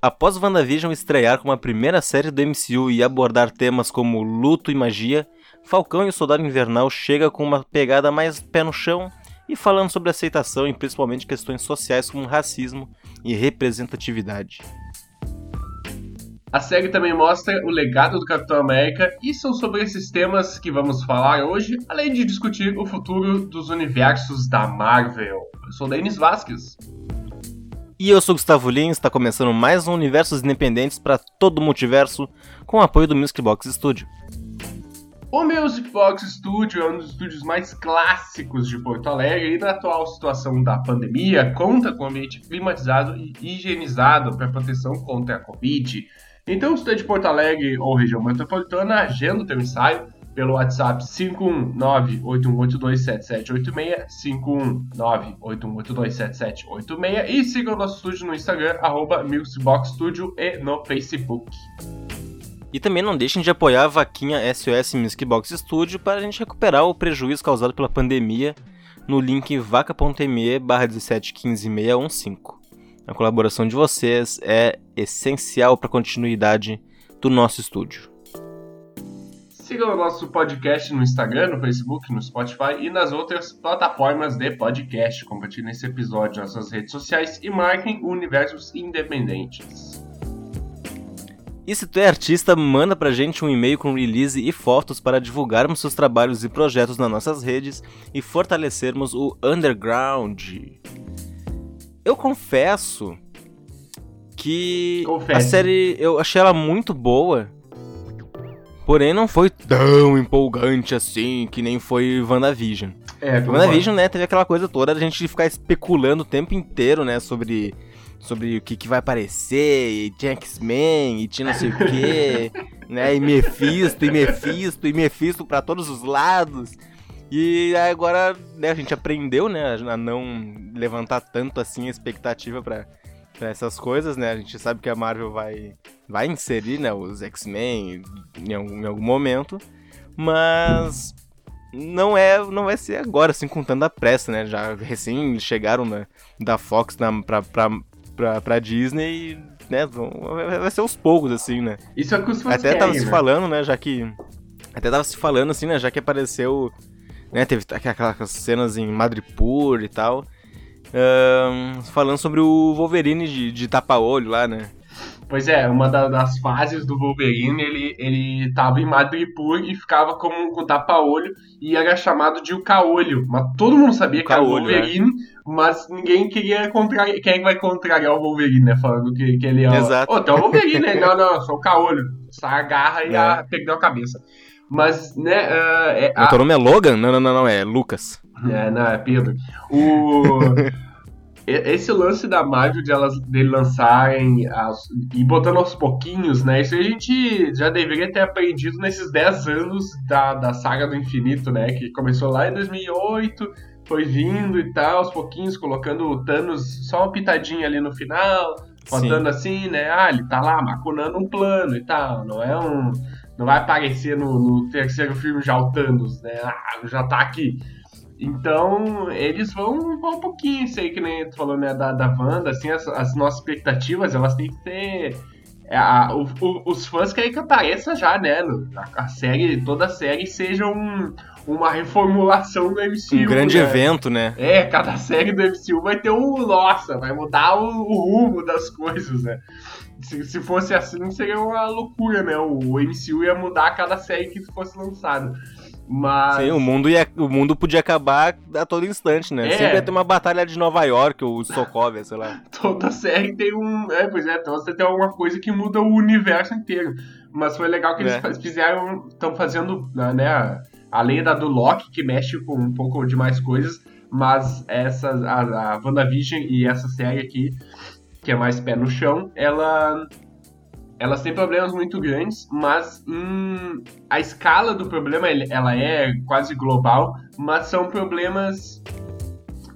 Após WandaVision estrear como a primeira série do MCU e abordar temas como luto e magia, Falcão e o Soldado Invernal chega com uma pegada mais pé no chão e falando sobre aceitação e principalmente questões sociais como racismo e representatividade. A série também mostra o legado do Capitão América e são sobre esses temas que vamos falar hoje, além de discutir o futuro dos universos da Marvel. Eu sou Denis Vasquez. E eu sou Gustavo Lins, está começando mais um Universos Independentes para todo o multiverso, com o apoio do Music Box Studio. O Music Box Studio é um dos estúdios mais clássicos de Porto Alegre e na atual situação da pandemia conta com ambiente climatizado e higienizado para proteção contra a Covid. Então, se você é de Porto Alegre ou região metropolitana, agenda o teu ensaio pelo WhatsApp 519-8182-7786, 519-8182-7786 e siga o nosso estúdio no Instagram, arroba Studio e no Facebook. E também não deixem de apoiar a vaquinha SOS Music Box Studio para a gente recuperar o prejuízo causado pela pandemia no link vaca.me barra 1715615. A colaboração de vocês é essencial para a continuidade do nosso estúdio. Siga o nosso podcast no Instagram, no Facebook, no Spotify e nas outras plataformas de podcast. Compartilhem esse episódio nas suas redes sociais e marquem universos independentes. E se tu é artista, manda pra gente um e-mail com release e fotos para divulgarmos seus trabalhos e projetos nas nossas redes e fortalecermos o underground. Eu confesso que Confesse. a série eu achei ela muito boa Porém, não foi tão empolgante assim que nem foi WandaVision. É, WandaVision, né, teve aquela coisa toda da gente ficar especulando o tempo inteiro, né, sobre, sobre o que, que vai aparecer, e tinha X-Men, e tinha não sei o quê, né, e Mephisto, e Mephisto, e Mephisto pra todos os lados. E agora, né, a gente aprendeu, né, a não levantar tanto assim a expectativa pra, pra essas coisas, né, a gente sabe que a Marvel vai vai inserir, né, os X-Men em, em, algum momento, mas não é não vai ser agora, assim, com tanta pressa, né? Já recém chegaram né, da Fox na, pra, pra, pra, pra Disney né, vai ser aos poucos, assim, né? Isso é que os fãs Até querem, tava né? se falando, né, já que... Até tava se falando, assim, né, já que apareceu... Né, teve aquelas cenas em Madripoor e tal... Uh, falando sobre o Wolverine de, de tapa-olho lá, né? Pois é, uma da, das fases do Wolverine, ele, ele tava em Madripoor e ficava como com tapa-olho e era chamado de o caolho. Mas todo mundo sabia o que caolho, era o né? Wolverine, né? mas ninguém queria contrariar. Quem que vai contrariar o Wolverine, né? Falando que, que ele é. Exato. Ô, oh, tem o Wolverine, né? Não, não, sou o caolho. Só agarra e é. a, perdeu a cabeça. Mas, né. Uh, é, a... O teu nome é Logan? Não, não, não, não, é Lucas. É, não, é Pedro. O. esse lance da Marvel de elas dele lançarem as, e botando aos pouquinhos, né? Isso a gente já deveria ter aprendido nesses 10 anos da, da saga do infinito, né? Que começou lá em 2008, foi vindo e tal, aos pouquinhos, colocando o Thanos só uma pitadinha ali no final, botando assim, né? Ah, ele tá lá macunando um plano e tal, não é um. Não vai aparecer no, no terceiro filme já o Thanos, né? Ah, já tá aqui. Então, eles vão, vão um pouquinho, isso aí que nem tu falou, né, da, da Wanda, assim, as, as nossas expectativas, elas têm que ter... É, a, o, o, os fãs querem que apareça já, né, a, a série, toda a série seja um, uma reformulação do MCU. Um grande né? evento, né? É, cada série do MCU vai ter um, nossa, vai mudar o, o rumo das coisas, né? Se, se fosse assim, seria uma loucura, né? O, o MCU ia mudar cada série que fosse lançada. Mas. Sim, o mundo, ia, o mundo podia acabar a todo instante, né? É. Sempre ia ter uma batalha de Nova York ou Sokovia, sei lá. Toda série tem um. É, pois é, então você tem alguma coisa que muda o universo inteiro. Mas foi legal que é. eles fizeram. Estão fazendo, né? Além da do Loki, que mexe com um pouco de mais coisas. Mas essa, a, a WandaVision e essa série aqui, que é mais pé no chão, ela elas têm problemas muito grandes, mas hum, a escala do problema ela é quase global, mas são problemas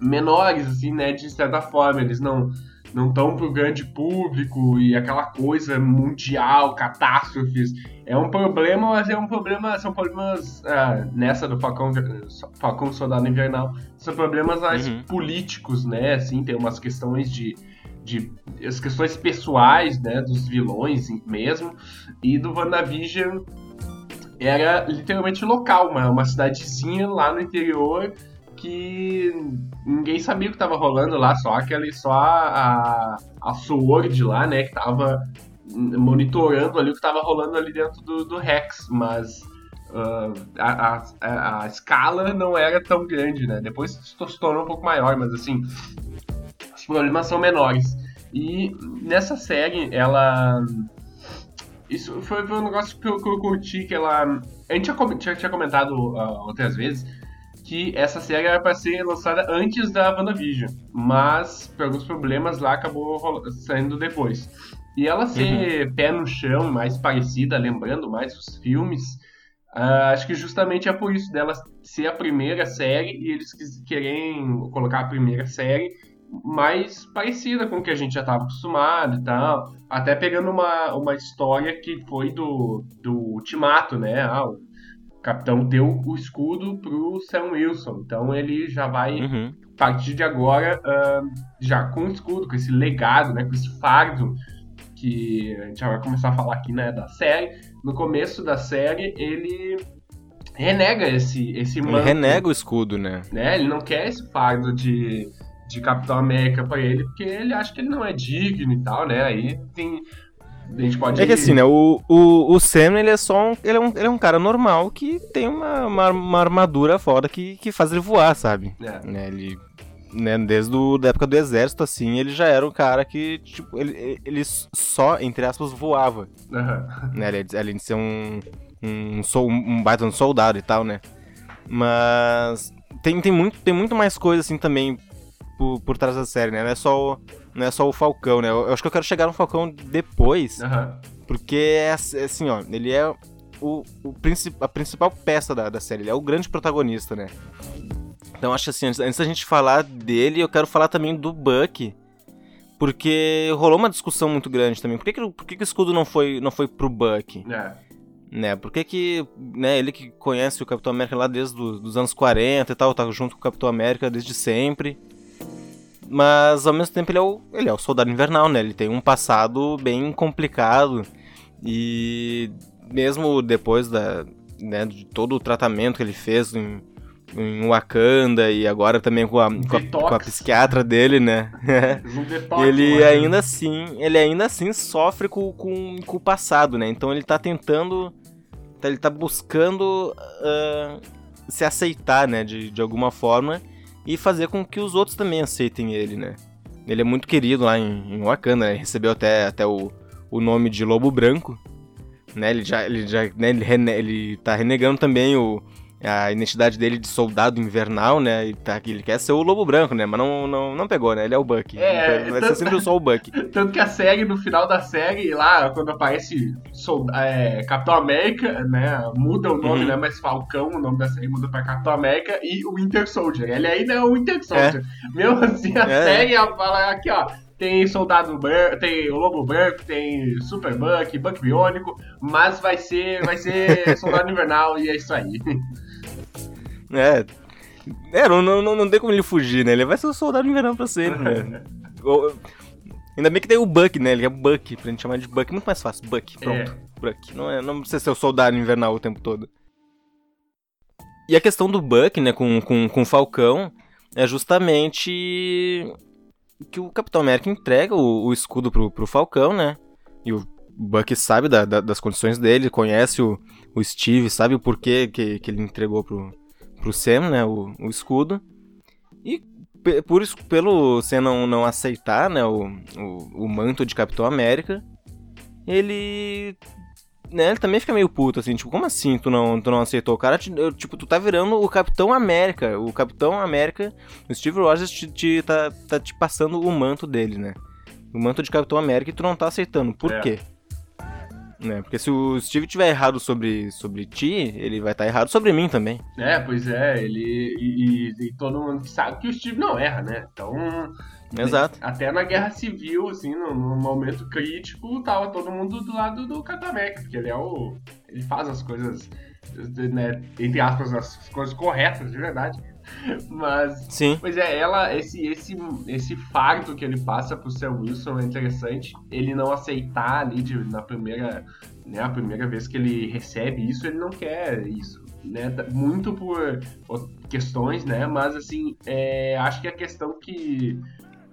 menores, assim, né, de certa forma. Eles não não estão para o grande público e aquela coisa mundial, catástrofes. É um problema, mas é um problema, são problemas ah, nessa do Falcão, Falcão Soldado Invernal, são problemas mais uhum. políticos, né? Assim, tem umas questões de de as questões pessoais, né, dos vilões mesmo, e do WandaVision era literalmente local, uma, uma cidadezinha lá no interior que ninguém sabia o que estava rolando lá, só aquele, só a, a, Sword lá, né, que tava monitorando ali o que estava rolando ali dentro do, do Rex, mas uh, a, a, a, escala não era tão grande, né? Depois se tornou um pouco maior, mas assim, os problemas são menores. E nessa série, ela. Isso foi, foi um negócio que eu, que eu curti, que ela. A gente tinha, tinha comentado uh, outras vezes que essa série era para ser lançada antes da WandaVision, mas por alguns problemas lá acabou saindo depois. E ela ser uhum. pé no chão, mais parecida, lembrando mais os filmes, uh, acho que justamente é por isso dela ser a primeira série e eles querem colocar a primeira série mais parecida com o que a gente já estava acostumado e tal. Até pegando uma, uma história que foi do, do Ultimato, né? Ah, o capitão deu o escudo pro Sam Wilson. Então ele já vai, uhum. a partir de agora, uh, já com o escudo, com esse legado, né, com esse fardo que a gente já vai começar a falar aqui, né, da série. No começo da série, ele renega esse, esse manto. Ele renega o escudo, né? né? Ele não quer esse fardo de, de Capitão América para ele, porque ele acha que ele não é digno e tal, né? Aí tem a gente pode... É que assim, né? O, o, o Sam, ele é só um ele, é um. ele é um cara normal que tem uma, uma, uma armadura foda que, que faz ele voar, sabe? É. Né, ele. Né, desde o, da época do exército, assim, ele já era um cara que, tipo, ele, ele só, entre aspas, voava. Uhum. Né, além de ser um, um, um baita um soldado e tal, né? Mas tem, tem, muito, tem muito mais coisa, assim, também por, por trás da série, né? Não é só o, não é só o Falcão, né? Eu, eu acho que eu quero chegar no Falcão depois. Uhum. Porque é assim, ó, ele é o, o princip, a principal peça da, da série, ele é o grande protagonista, né? Então acho assim, antes, antes da gente falar dele, eu quero falar também do Buck. Porque rolou uma discussão muito grande também. Por que, que, por que, que o escudo não foi, não foi pro Buck? É. Né, por que que, né, ele que conhece o Capitão América lá desde os anos 40 e tal, tá junto com o Capitão América desde sempre. Mas ao mesmo tempo ele é o, ele é o soldado invernal, né? Ele tem um passado bem complicado. E mesmo depois da, né, de todo o tratamento que ele fez em, em Wakanda e agora também com a, com a, com a psiquiatra dele, né? ele ainda assim, ele ainda assim sofre com, com, com, o passado, né? Então ele tá tentando, ele tá buscando uh, se aceitar, né? De, de alguma forma e fazer com que os outros também aceitem ele, né? Ele é muito querido lá em, em Wakanda, né? recebeu até, até o, o nome de Lobo Branco, né? Ele já, ele já né? ele, rene, ele tá renegando também o, a identidade dele de soldado invernal, né? E tá, ele quer ser o Lobo Branco, né? Mas não, não, não pegou, né? Ele é o Buck. É, vai tanto, ser sempre só o Buck. Tanto que a série, no final da série, lá, quando aparece é, Capitão América, né? Muda o nome, uhum. né? Mas Falcão, o nome da série muda pra Capitão América e o Winter Soldier. Ele ainda é o Winter Soldier. É. Mesmo assim, a é. série fala aqui, ó tem Soldado Branco, tem o Lobo Branco, tem Super Buck, Buck Biônico, mas vai ser, vai ser Soldado Invernal e é isso aí. É. É, não, não, não tem como ele fugir, né? Ele vai ser o soldado invernal pra sempre, né? Ainda bem que tem o Buck, né? Ele é Buck, pra gente chamar de Buck. Muito mais fácil. Buck, pronto. É. Buck. Não, é, não precisa ser o soldado invernal o tempo todo. E a questão do Buck, né, com, com, com o Falcão, é justamente que o Capitão América entrega o, o escudo pro, pro Falcão, né? E o Buck sabe da, da, das condições dele, conhece o, o Steve, sabe o porquê que, que ele entregou pro, pro Sam, né, o, o escudo. E por isso, pelo Sam não, não aceitar, né, o, o, o manto de Capitão América, ele né, ele também fica meio puto, assim, tipo, como assim tu não, tu não aceitou? O cara, tipo, tu tá virando o Capitão América. O Capitão América, o Steve Rogers te, te, tá, tá te passando o manto dele, né? O manto de Capitão América e tu não tá aceitando. Por é. quê? Né? Porque se o Steve tiver errado sobre, sobre ti, ele vai estar tá errado sobre mim também. É, pois é, ele. E, e, e, todo mundo sabe que o Steve não erra, né? Então. Exato. Até na guerra civil, assim, num, num momento crítico, tava todo mundo do lado do América, porque ele é o. Ele faz as coisas, né, entre aspas, as coisas corretas, de verdade. Mas. Sim. Pois é, ela, esse, esse, esse fardo que ele passa pro Sam Wilson é interessante. Ele não aceitar ali de, na primeira. Né, a primeira vez que ele recebe isso, ele não quer isso. Né, muito por questões, né? Mas assim, é, acho que a questão que,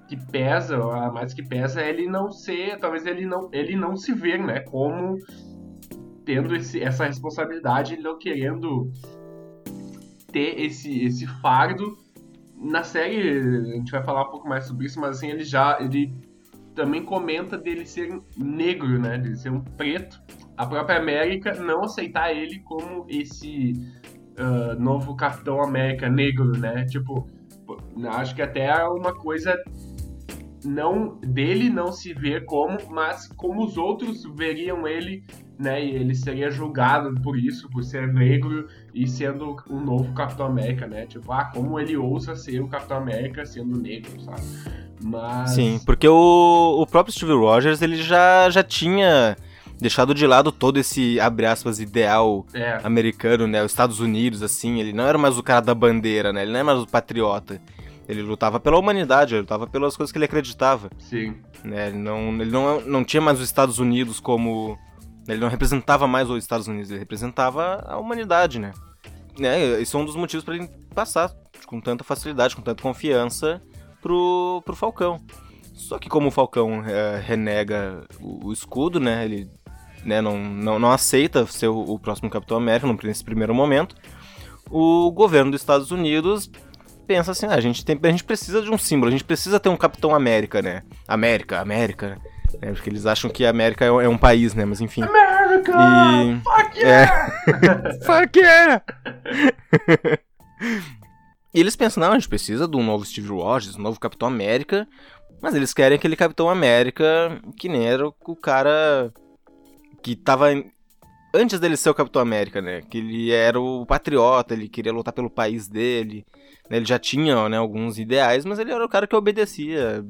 que pesa, a mais que pesa, é ele não ser, talvez ele não, ele não se ver, né? Como tendo esse, essa responsabilidade, ele não querendo ter esse, esse fardo. Na série, a gente vai falar um pouco mais sobre isso, mas assim, ele já. Ele também comenta dele ser negro, né? De ser um preto. A própria América não aceitar ele como esse uh, novo Capitão América negro, né? Tipo, acho que até é uma coisa não dele não se ver como, mas como os outros veriam ele né? E ele seria julgado por isso, por ser negro e sendo um novo Capitão América, né? Tipo, ah, como ele ousa ser o Capitão América sendo negro, sabe? Mas... Sim, porque o, o próprio Steve Rogers, ele já, já tinha deixado de lado todo esse, abre aspas, ideal é. americano, né? Os Estados Unidos, assim, ele não era mais o cara da bandeira, né? Ele não é mais o patriota. Ele lutava pela humanidade, ele lutava pelas coisas que ele acreditava. Sim. Né? Ele, não, ele não, não tinha mais os Estados Unidos como ele não representava mais os Estados Unidos, ele representava a humanidade, né? né? Isso é um dos motivos para ele passar com tanta facilidade, com tanta confiança pro, pro Falcão. Só que como o Falcão é, renega o, o, escudo, né? Ele né, não, não, não aceita ser o, o próximo Capitão América nesse primeiro momento. O governo dos Estados Unidos pensa assim, ah, a gente, tem, a gente precisa de um símbolo, a gente precisa ter um Capitão América, né? América, América. É, porque eles acham que a América é, um país, né? Mas enfim. America! E... Fuck yeah! É... Fuck yeah! e eles pensam, não, a gente precisa de um novo Steve Rogers, um novo Capitão América. Mas eles querem aquele Capitão América que nem era o cara que tava antes dele ser o Capitão América, né? Que ele era o patriota, ele queria lutar pelo país dele. Né? Ele já tinha né, alguns ideais, mas ele era o cara que obedecia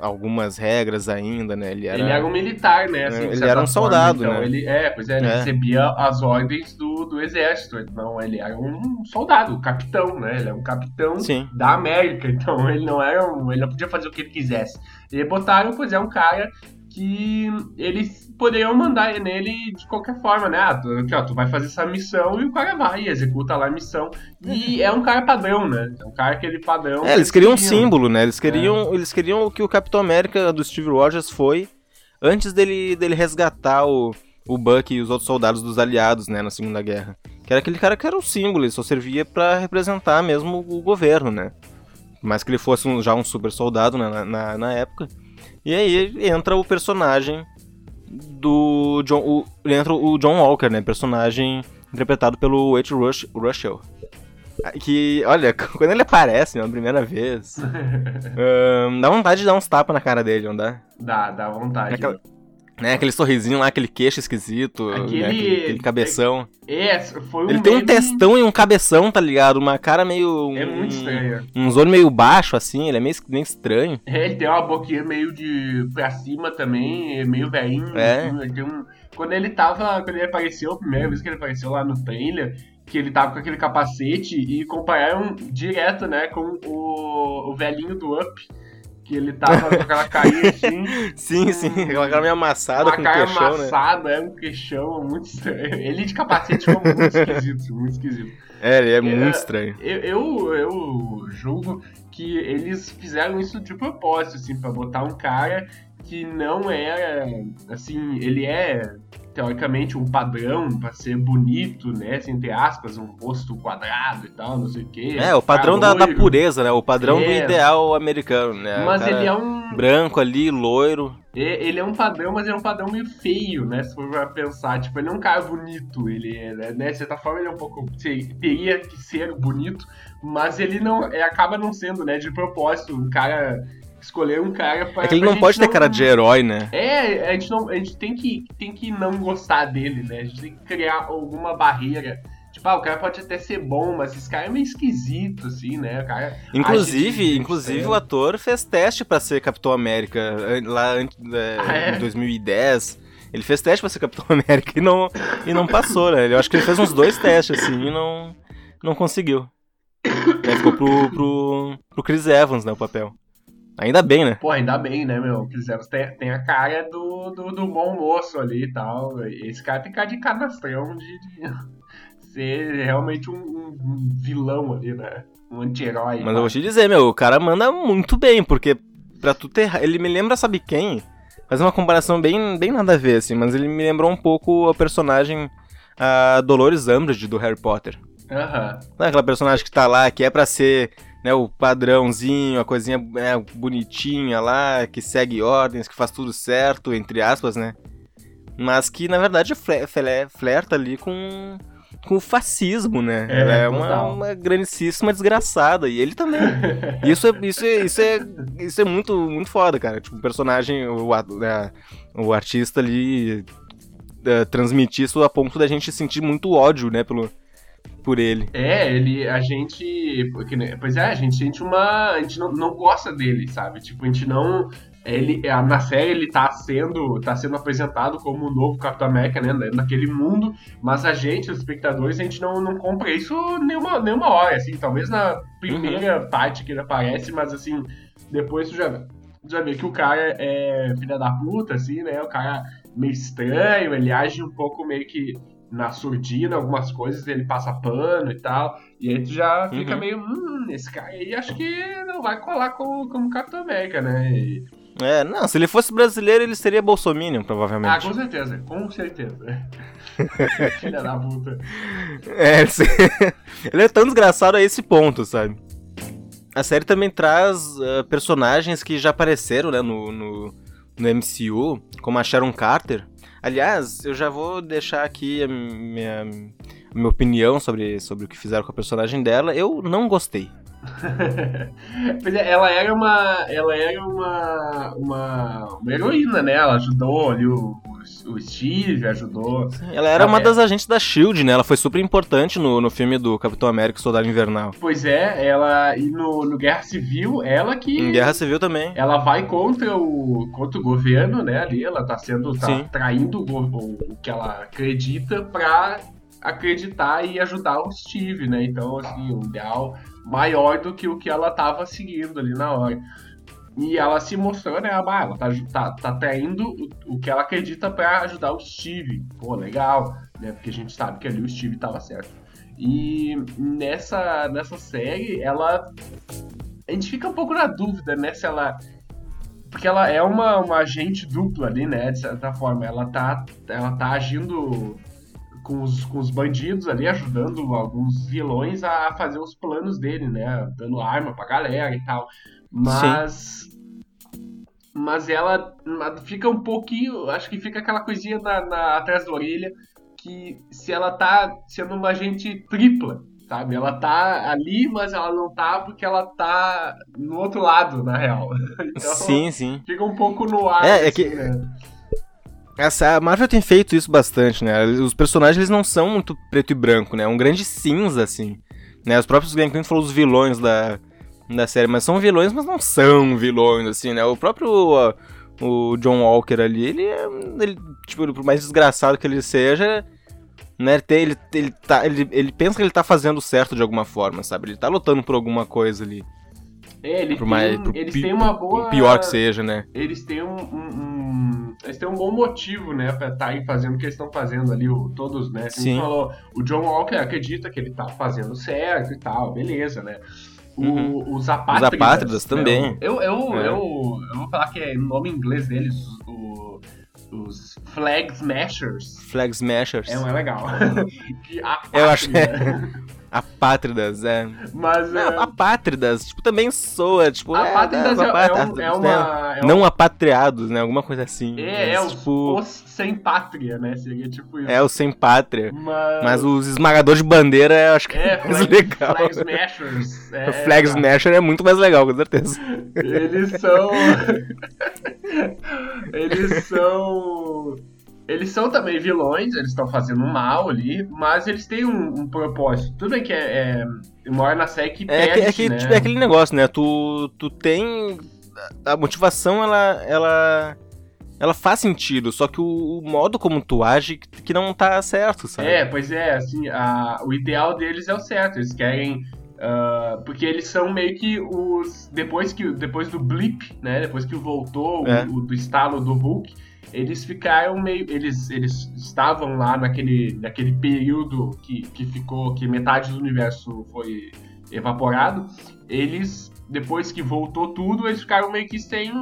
algumas regras ainda, né? Ele era, ele era um militar, né? Assim, ele era um soldado, então, né? Ele, é, pois é, ele é. recebia as ordens do, do exército. Então ele era um soldado, capitão, né? Ele é um capitão Sim. da América. Então ele não era um, ele não podia fazer o que ele quisesse. E botaram, pois é, um cara que eles poderiam mandar nele de qualquer forma, né? Ah, tu, aqui, ó, tu vai fazer essa missão e o cara vai, executa lá a missão. E é um cara padrão, né? É um cara aquele padrão. É, eles queriam um símbolo, né? Eles queriam, é. eles queriam o que o Capitão América do Steve Rogers foi antes dele, dele resgatar o, o Buck e os outros soldados dos aliados, né, na Segunda Guerra. Que era aquele cara que era o símbolo, ele só servia para representar mesmo o governo, né? Mas que ele fosse um, já um super soldado né, na, na, na época. E aí entra o personagem do John. O, entra o John Walker, né? Personagem interpretado pelo Wade Rush, Russell. Que, olha, quando ele aparece, né, primeira vez, dá vontade de dar uns tapas na cara dele, não dá? Dá, dá vontade. Aquela, né, aquele sorrisinho lá, aquele queixo esquisito, aquele, né, aquele, aquele cabeção. É, foi um Ele tem um testão e um cabeção, tá ligado? Uma cara meio... É muito um, estranho. Uns olhos meio baixo, assim, ele é meio, meio estranho. É, ele tem uma boquinha meio de... pra cima também, meio velhinho. É. Assim, um... Quando ele tava... Quando ele apareceu, a primeira vez que ele apareceu lá no trailer, que ele tava com aquele capacete e compararam direto, né, com o, o velhinho do Up que ele tava com aquela carinha assim. sim, sim, aquela cara meio amassada com cara queixão, né? amassada, né? é um queixão muito estranho. Ele de capacete ficou muito esquisito, muito esquisito. É, ele é, é muito estranho. Eu, eu, eu julgo que eles fizeram isso de propósito, assim, pra botar um cara que não era, assim, ele é teoricamente um padrão para ser bonito, né? Assim, entre aspas, um rosto quadrado e tal, não sei o quê. É, o padrão da, da, pureza, né? O padrão é. do ideal americano, né? Mas ele é um. Branco ali, loiro. Ele é um padrão, mas é um padrão meio feio, né? Se for pra pensar. Tipo, ele é um cara bonito. Ele é, né? De certa forma, ele é um pouco. Teria que ser bonito, mas ele não. É, acaba não sendo, né? De propósito. Um cara escolher um cara pra. É que ele não pode ter cara de herói, né? É, a gente, não, a gente tem, que, tem que não gostar dele, né? A gente tem que criar alguma barreira Tipo, ah, o cara pode até ser bom, mas esse cara é meio esquisito, assim, né? O cara inclusive, inclusive o ator fez teste para ser Capitão América lá é, ah, é? em 2010. Ele fez teste pra ser Capitão América e não, e não passou, né? Eu acho que ele fez uns dois testes, assim, e não, não conseguiu. Aí ficou pro, pro, pro Chris Evans, né, o papel. Ainda bem, né? Pô, ainda bem, né, meu? Chris Evans tem, tem a cara do, do, do bom moço ali e tal. Esse cara tem cara de cadastrão de, de ser realmente um, um, vilão ali, né? Um anti-herói. Mas eu vou te dizer, meu, o cara manda muito bem, porque pra tu ter. Ele me lembra, sabe quem? Fazer uma comparação bem, bem nada a ver, assim, mas ele me lembrou um pouco a personagem a Dolores Umbridge do Harry Potter. Aham. Uhum. Aquela personagem que tá lá, que é para ser né, o padrãozinho, a coisinha é, bonitinha lá, que segue ordens, que faz tudo certo, entre aspas, né? Mas que na verdade flerta ali com, com o fascismo, né? É, Ela é uma, uma grandíssima desgraçada. E ele também. isso, é, isso, é, isso, é, isso é muito, muito foda, cara. Tipo, o personagem, o, né, o artista ali uh, transmitir isso a ponto da gente sentir muito ódio, né, pelo, por ele. É, ele, a gente, pois é, a gente sente uma, a gente não, não gosta dele, sabe? Tipo, a gente não, ele, na série ele tá sendo, tá sendo apresentado como o novo Capitão América, né, naquele mundo, mas a gente, os espectadores, a gente não, não compra isso nenhuma, nenhuma hora, assim, talvez na primeira uhum. parte que ele aparece, mas assim, depois tu já, já vê que o cara é filha da puta, assim, né, o cara meio estranho, ele age um pouco meio que na surdina, algumas coisas ele passa pano e tal. E aí tu já fica uhum. meio, hum, esse cara aí acho que não vai colar como, como Capitão América, né? E... É, não, se ele fosse brasileiro, ele seria Bolsominion, provavelmente. Ah, com certeza, com certeza. Filha da puta. É, ele é tão desgraçado a esse ponto, sabe? A série também traz uh, personagens que já apareceram, né, no, no, no MCU, como a Sharon Carter, Aliás, eu já vou deixar aqui a minha, a minha opinião sobre, sobre o que fizeram com a personagem dela. Eu não gostei. pois é, ela era uma. Ela era uma, uma, uma heroína, né? Ela ajudou ali o, o Steve, ajudou. Sim, ela era uma é. das agentes da Shield, né? Ela foi super importante no, no filme do Capitão América Soldado Invernal. Pois é, ela. E no, no Guerra Civil, ela que. Em Guerra Civil também. Ela vai contra o, contra o governo, né? Ali, ela tá sendo. tá Sim. traindo o, o, o que ela acredita pra acreditar e ajudar o Steve, né? Então, assim, um ideal maior do que o que ela tava seguindo ali na hora. E ela se mostrou, né? Ah, ela tá, tá, tá traindo o, o que ela acredita para ajudar o Steve. Pô, legal, né? Porque a gente sabe que ali o Steve tava certo. E nessa, nessa série, ela. A gente fica um pouco na dúvida, né? Se ela. Porque ela é uma, uma agente dupla ali, né? De certa forma. Ela tá, ela tá agindo com os, com os bandidos ali, ajudando alguns vilões a fazer os planos dele, né? Dando arma pra galera e tal. Mas. Sim. Mas ela fica um pouquinho. Acho que fica aquela coisinha na, na, atrás da orelha. Que se ela tá sendo uma agente tripla, sabe? Ela tá ali, mas ela não tá porque ela tá no outro lado, na real. Então, sim, sim. Fica um pouco no ar. É, é assim, é que. Né? Essa, a Marvel tem feito isso bastante, né? Os personagens eles não são muito preto e branco, né? É um grande cinza, assim. Né? Os próprios Glenn Clinton falou os vilões da, da série, mas são vilões, mas não são vilões, assim, né? O próprio o John Walker ali, ele é. Ele, tipo, por mais desgraçado que ele seja, né? Ele, tem, ele, ele, tá, ele, ele pensa que ele tá fazendo certo de alguma forma, sabe? Ele tá lutando por alguma coisa ali. É, ele por mais, tem, eles têm uma boa. Pior que seja, né? Eles têm um, um, um eles têm um bom motivo, né, pra estar tá aí fazendo o que eles estão fazendo ali, o, todos, né? Sim. falou, o John Walker acredita que ele tá fazendo certo e tal, beleza, né? O, uhum. Os apátridas. Os apátridas também. Eu, eu, é. eu, eu, vou falar que é o nome em inglês deles, o, os Flag Smashers. Flag Smashers. É, é legal. eu acho. Apátridas, é. Mas. Não, é... Apátridas, tipo, também soa, tipo. Apátridas é, é, é, um, é uma. É um... Não apatriados, né? Alguma coisa assim. É, mas, é tipo... os, sem pátria, né? Seria tipo isso. É, o sem pátria. Mas, mas os esmagadores de bandeira eu acho que é, é mais flag, legal. Flag Smashers. É, o Flag Smasher é muito mais legal, com certeza. Eles são. Eles são eles são também vilões, eles estão fazendo mal ali, mas eles têm um, um propósito. Tudo bem que é, é uma hora na série que É, perde, é, que, né? tipo, é aquele negócio, né? Tu, tu tem. A motivação, ela. ela. Ela faz sentido, só que o, o modo como tu age que não tá certo, sabe? É, pois é, assim, a- o ideal deles é o certo, eles querem. ah, porque eles são meio que os. Depois, que, depois do blip, né? Depois que voltou o- É. o, do estalo do Hulk, eles ficaram meio. Eles, eles estavam lá naquele, naquele período que, que ficou. que metade do universo foi evaporado. Eles. Depois que voltou tudo, eles ficaram meio que sem,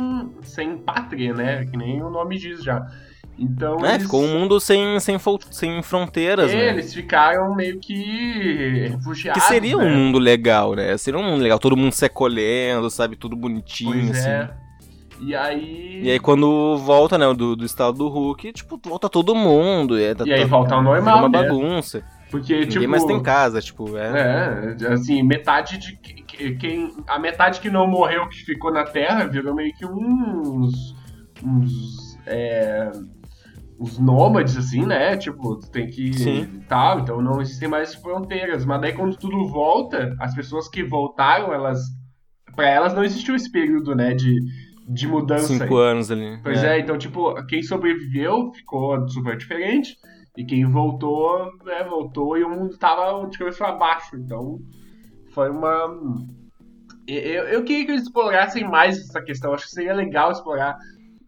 sem pátria, né? Que nem o nome diz já. Então. É, eles... ficou um mundo sem, sem, sem fronteiras, É, né? eles ficaram meio que Que refugiados. seria um né? mundo legal, né? Seria um mundo legal, todo mundo se acolhendo, sabe? Tudo bonitinho, Pois assim. é. E aí. E aí quando volta, né, do, do estado do Hulk, tipo, volta todo mundo. E, tá- E aí tá- volta ao normal, uma né? bagunça. Porque, Ninguém tipo. mais tem casa, tipo, é. É, assim, metade de. que- que- Quem, a metade que não morreu, que ficou na Terra, virou meio que uns. uns. É, os nômades, assim, né? Tipo, tu tem que. Sim. Tal, então não existem mais fronteiras. Mas daí quando tudo volta, as pessoas que voltaram, elas. Pra elas não existiu esse período, né? De, de mudança. Cinco anos ali. Pois é. então, tipo, quem sobreviveu ficou super diferente. E quem voltou, né, voltou e o mundo tava de cabeça pra baixo. Então, foi uma. Eu, eu queria que eles explorassem mais essa questão. Acho que seria legal explorar,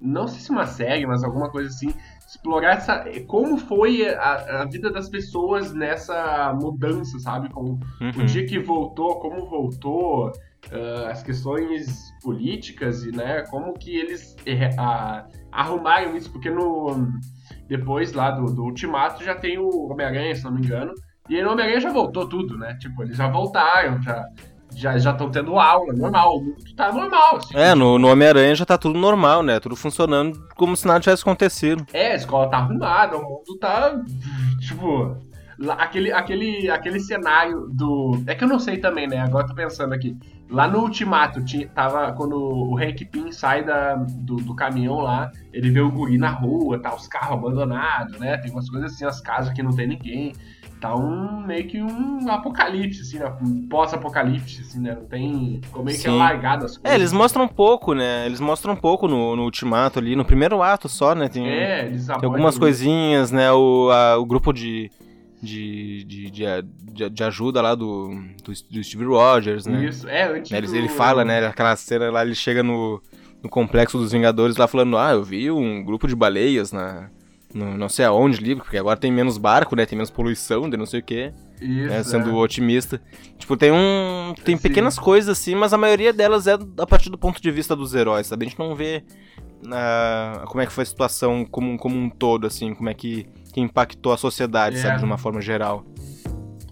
não sei se uma série, mas alguma coisa assim. Explorar essa, como foi a, a vida das pessoas nessa mudança, sabe? Como, o Uhum. dia que voltou, como voltou, ah, as questões políticas e né, como que eles ah, arrumaram isso, porque no depois lá do, do Ultimato já tem o Homem-Aranha, se não me engano, e aí no Homem-Aranha já voltou tudo, né? Tipo, eles já voltaram, já já já estão tendo aula, normal, o mundo tá normal. Assim, É, no, no Homem-Aranha já tá tudo normal, né? Tudo funcionando como se nada tivesse acontecido. É, a escola tá arrumada, o mundo tá. Tipo. Aquele, aquele, aquele cenário do. É que eu não sei também, né? Agora eu tô pensando aqui. Lá no Ultimato, tinha, tava. Quando o Hank Pym sai da, do, do caminhão lá, ele vê o guri na rua, tá, os carros abandonados, né? Tem umas coisas assim, as casas que não tem ninguém. Tá um meio que um apocalipse, assim, né? Um pós-apocalipse, assim, né? Não tem. Ficou meio que Sim. largado as coisas. É, eles mostram um pouco, né? Eles mostram um pouco no, no Ultimato ali, no primeiro ato só, né? Tem, É, eles tem algumas coisinhas, né? O, a- o grupo de, de, de, de, de- de ajuda lá do, do, Steve Rogers, né? Isso, é, antes Né, Ele, do- ele fala, né? Aquela cena lá, ele chega no, no complexo dos Vingadores lá falando, ah, eu vi um grupo de baleias na. No, não sei aonde, ali, porque agora tem menos barco, né? Tem menos poluição, de não sei o quê. Isso, né, sendo é. otimista. Tipo, tem um. Tem Sim. pequenas coisas assim, mas a maioria delas é a partir do ponto de vista dos heróis, sabe? A gente não vê ah, como é que foi a situação como, como um todo, assim, como é que, que impactou a sociedade, É. sabe, de uma forma geral.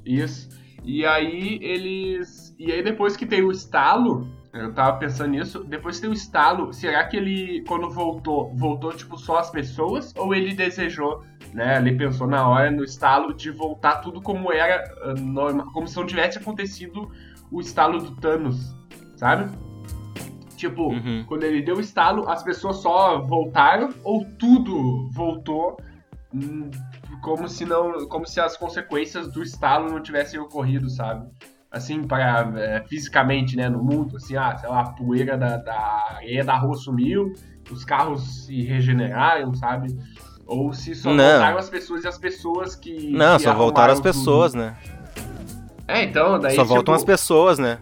Isso. E aí eles. E aí depois que tem o estalo, eu tava pensando nisso, depois que tem o estalo, será que ele, quando voltou, voltou tipo só as pessoas? Ou ele desejou, né? Ele pensou na hora, no estalo, de voltar tudo como era ah, normal, como se não tivesse acontecido o estalo do Thanos, sabe? Tipo, Uhum. quando ele deu o estalo, as pessoas só voltaram ou tudo voltou como se não, como se as consequências do estalo não tivessem ocorrido, sabe? Assim, para é, fisicamente, né, no mundo, assim, ah, sei lá, a poeira da, da areia da rua sumiu, os carros se regeneraram, sabe? Ou se só Não. voltaram as pessoas e as pessoas que. Não, que só voltaram as arrumaram tudo. pessoas, né? É, então, daí. só voltam tipo, as pessoas, né?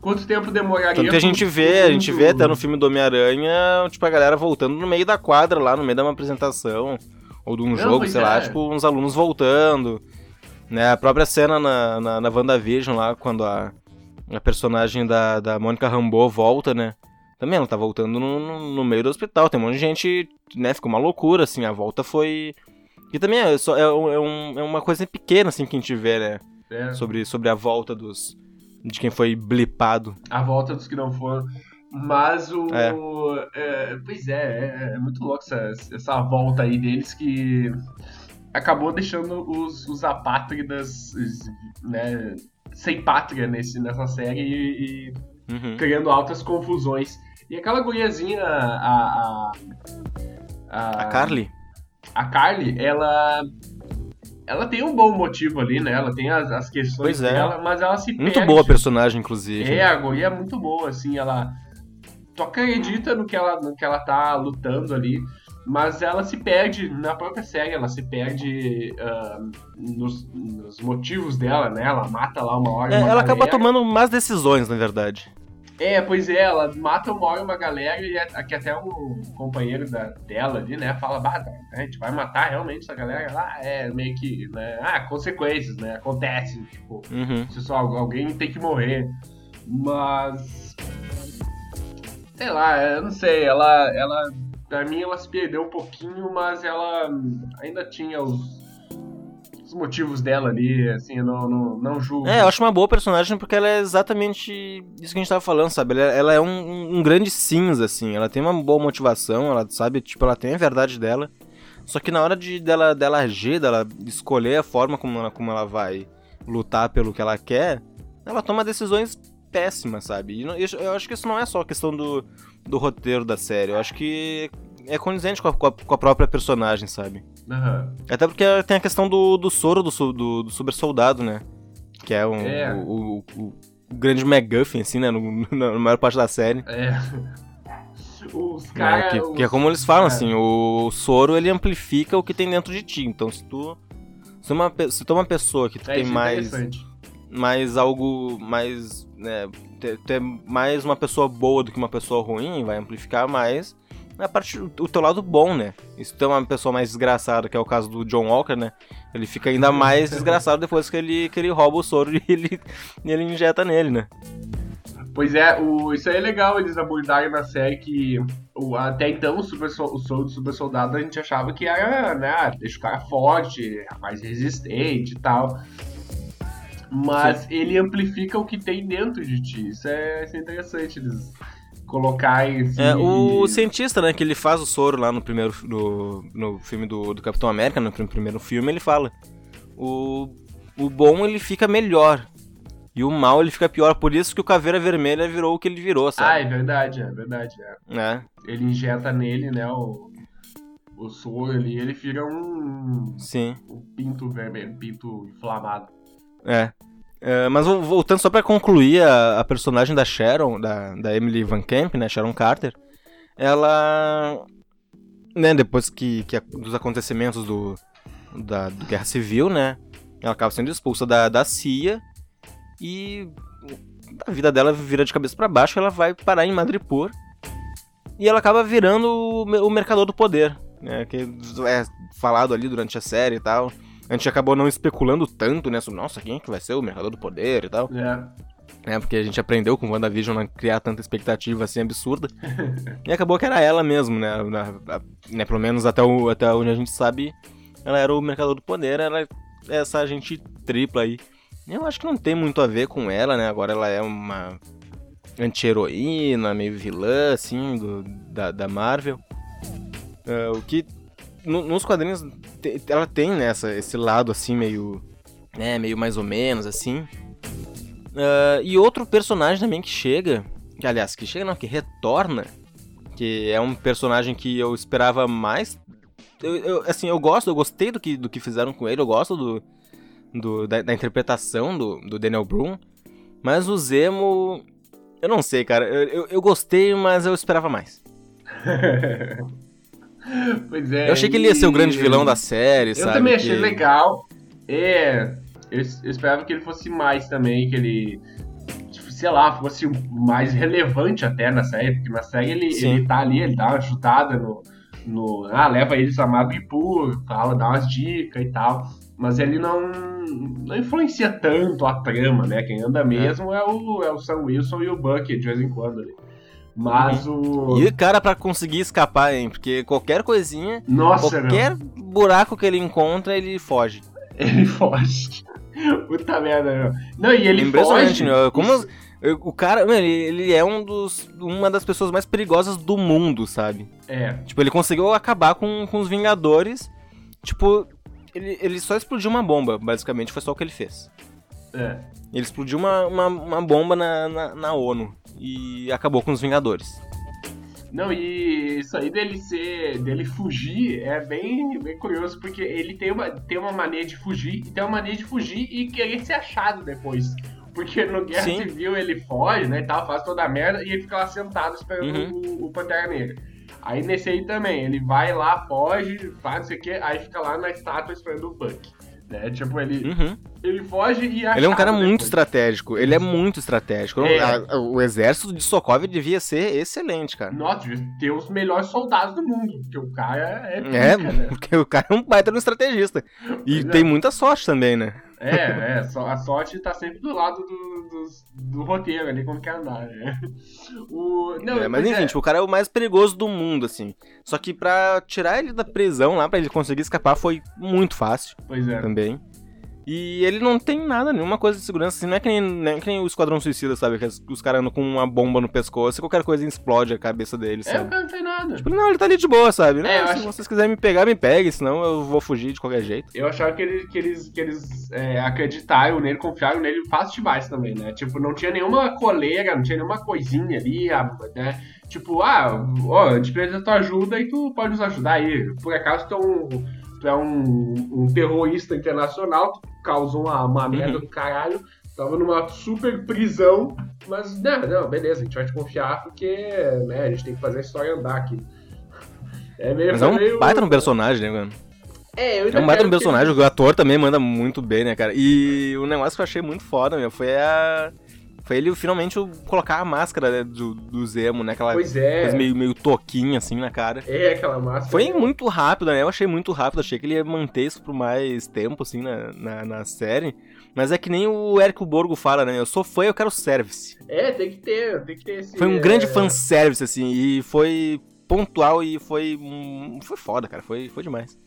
Quanto tempo demoraria? Tanto que a gente vê, a gente vê até no filme do Homem-Aranha, tipo, a galera voltando no meio da quadra lá, no meio de uma apresentação, ou de um Não, jogo, sei lá, é. tipo, uns alunos voltando. Né, a própria cena na, na, na WandaVision lá, quando a, a personagem da, da Mônica Rambeau volta, né? Também ela tá voltando no, no, no meio do hospital, tem um monte de gente, né? Ficou uma loucura, assim, a volta foi. E também é, só, é, é, um- é uma coisa pequena, assim, que a gente vê, né? É. Sobre, sobre a volta dos. De quem foi blipado. a volta dos que não foram. Mas o. É. é, pois é, é, é muito louco essa, essa volta aí deles que acabou deixando os, os apátridas né, sem pátria nesse, nessa série e, e Uhum. criando altas confusões. E aquela guriazinha, a. A, A Carly? a Carly, ela ela tem um bom motivo ali, né? Ela tem as, as questões é. dela, mas ela se Muito perde. boa a personagem, inclusive. É, a guria é muito boa, assim, ela... Tu acredita no que ela, no que ela tá lutando ali, mas ela se perde na própria série, ela se perde ah, nos, nos motivos dela, né? Ela mata lá uma hora É, uma ela acaba galera. tomando más decisões, na verdade. É, pois é, ela mata uma hora uma galera e aqui até um companheiro da, dela ali, né, fala, bah, a gente vai matar realmente essa galera lá, é meio que, né, ah, consequências, né, acontece, tipo, Uhum. se só alguém tem que morrer, mas, sei lá, eu não sei, ela, ela, pra mim ela se perdeu um pouquinho, mas ela ainda tinha os, os motivos dela ali, assim, não, não, não julgo. É, eu acho uma boa personagem porque ela é exatamente isso que a gente tava falando, sabe? Ela, ela é um, um grande cinza, assim. Ela tem uma boa motivação, ela sabe, tipo, ela tem a verdade dela. Só que na hora de dela, dela agir, dela escolher a forma como ela, como ela vai lutar pelo que ela quer, ela toma decisões péssimas, sabe? E eu, eu acho que isso não é só questão do, do roteiro da série. Eu acho que é condizente com a, com a- com a própria personagem, sabe? Aham. Até porque tem a questão do, do soro do, do, do super soldado, né? Que é, um, É. O, o- o grande MacGuffin, assim, né? No, na maior parte da série. É. Os né? caras. que, que é como eles falam, assim, o soro ele amplifica o que tem dentro de ti. Então se tu. Se uma, se tu é uma pessoa que tu é, tem é mais, mais algo. Mais. Né, ter, ter mais uma pessoa boa do que uma pessoa ruim, vai amplificar mais a parte o teu lado bom, né? E se tu é uma pessoa mais desgraçada, que é o caso do John Walker, né? Ele fica ainda mais desgraçado depois que ele, que ele rouba o soro e ele, e ele injeta nele, né? Pois é, o, isso aí é legal eles abordarem na série que o, até então o, super, o soro do super soldado a gente achava que era, né, deixa o cara forte, mais resistente e tal. Mas ele amplifica o que tem dentro de ti. Isso é, isso é interessante eles colocarem assim. É, o e- cientista, né, que ele faz o soro lá no primeiro no, no filme do, do Capitão América, no prim- primeiro filme, ele fala: o, o bom ele fica melhor. E o mal ele fica pior, por isso que o Caveira Vermelha virou o que ele virou, Ah, sabe? é verdade, é verdade. é. É, Ele injeta nele, né, o, o soro ali, ele vira um, sim. um pinto vermelho, um pinto inflamado. É. É, mas vo- voltando só pra concluir a, a personagem da Sharon, da, da Emily Van Camp, né, Sharon Carter, ela, né, depois que, que a- dos acontecimentos do, da do Guerra Civil, né, ela acaba sendo expulsa da, da CIA e a vida dela vira de cabeça pra baixo, ela vai parar em Madripoor e ela acaba virando o, o mercador do poder, né, que é falado ali durante a série e tal. A gente acabou não especulando tanto, né? Sobre, nossa, quem é que vai ser o Mercador do Poder e tal. É. Né, porque a gente aprendeu com WandaVision a não criar tanta expectativa assim absurda. e acabou que era ela mesmo, né? A- né? Pelo menos até, o, até onde a gente sabe, ela era o Mercador do Poder, ela é essa agente tripla aí. Eu acho que não tem muito a ver com ela, né? Agora ela é uma anti-heroína, meio vilã, assim, do, da, da Marvel. É, o que no- nos quadrinhos te- ela tem né, essa- esse lado assim meio né, meio mais ou menos assim. Ah, e outro personagem também que chega que aliás que chega não que retorna que é um personagem que eu esperava mais. Eu, eu- assim eu gosto eu gostei do que do que fizeram com ele eu gosto do, do- da, da interpretação do, do Daniel Brun mas o Zemo eu não sei cara eu, eu, eu gostei mas eu esperava mais pois é. eu achei que ele ia ser o grande vilão da série Eu sabe também achei que- legal. É. Eu, eu esperava que ele fosse mais também, que ele. tipo, Sei lá, fosse mais relevante até na série, porque na série ele, Sim. ele tá ali, ele dá uma chutada no. no ah, leva eles a Madripoor, fala, dá umas dicas e tal. Mas ele não, não influencia tanto a trama, né? Quem anda mesmo é, o, é o Sam Wilson e o Bucky de vez em quando ali. Mas o. E cara, pra conseguir escapar, hein? Porque qualquer coisinha, Nossa, meu. qualquer buraco que ele encontra, ele foge. Ele foge. Puta merda, meu. Não, e ele Impressionante, foge. né? Como o cara, mano, ele, ele é um dos, uma das pessoas mais perigosas do mundo, sabe? É, Tipo, ele conseguiu acabar com, com os Vingadores. Tipo, ele, ele só explodiu uma bomba, basicamente, foi só o que ele fez. É. Ele explodiu uma, uma, uma bomba na, na, na ONU e acabou com os Vingadores. Não, e isso aí dele ser. dele fugir é bem, bem curioso, porque ele tem uma, tem uma mania de fugir, e tem uma mania de fugir e querer ser achado depois. Porque no Guerra Sim. Civil ele foge, né, e tal, faz toda a merda, e ele fica lá sentado esperando Uhum. o, o Pantera Negra. Aí nesse aí também, ele vai lá, foge, faz não sei o que, aí fica lá na estátua esperando o Buck. Né? Tipo, ele, Uhum. ele foge e acha. Ele é um cara muito estratégico. Ele é muito estratégico. É. A- O exército de Sokovia devia ser excelente, cara. Nossa, devia ter os melhores soldados do mundo, porque o cara é pica, É, né? porque o cara é um baita no estrategista. E Pois é. tem muita sorte também, né? É, é, só- a sorte tá sempre do lado do, dos- do roteiro ali, como quer andar, né? O, não, É, mas enfim, é, tipo, o cara é o mais perigoso do mundo, assim. Só que pra tirar ele da prisão lá, pra ele conseguir escapar, foi muito fácil Pois é. também. E ele não tem nada, nenhuma coisa de segurança, assim. Não é que nem, é que nem o Esquadrão Suicida, sabe? Que os caras andam com uma bomba no pescoço e qualquer coisa explode a cabeça dele, É, o sabe? cara não tem nada. Tipo, não, ele tá ali de boa, sabe? Não, É, se acho- vocês quiserem me pegar, me peguem, senão eu vou fugir de qualquer jeito. Eu achava que, ele, que eles, que eles é, acreditaram nele, confiaram nele fácil demais também, né? Tipo, não tinha nenhuma coleira, não tinha nenhuma coisinha ali, né? Tipo, ah, ó, a gente precisa da tua ajuda e tu pode nos ajudar aí. Por acaso tu é um, é um, um terrorista internacional, tu causou uma, uma merda do caralho, tava numa super prisão, mas não, não, beleza, a gente vai te confiar porque, né, a gente tem que fazer a história andar aqui. É meio, Mas é um meio- baita no personagem, né, mano? É, eu ainda É um baita no que personagem, o ator também manda muito bem, né, cara? E o negócio que eu achei muito foda, meu, foi a. Foi ele finalmente colocar a máscara né, do, do Zemo, né? Aquela Pois é. coisa meio, meio toquinha assim na cara. É aquela máscara. Foi muito rápido, né? Eu achei muito rápido, achei que ele ia manter isso por mais tempo, assim, na, na, na série. Mas é que nem o Érico Borgo fala, né? Eu sou fã, eu quero service. É, tem que ter, tem que ter esse. Foi um é, grande fanservice, assim, e foi pontual e foi. hum, Foi foda, cara. Foi, foi demais.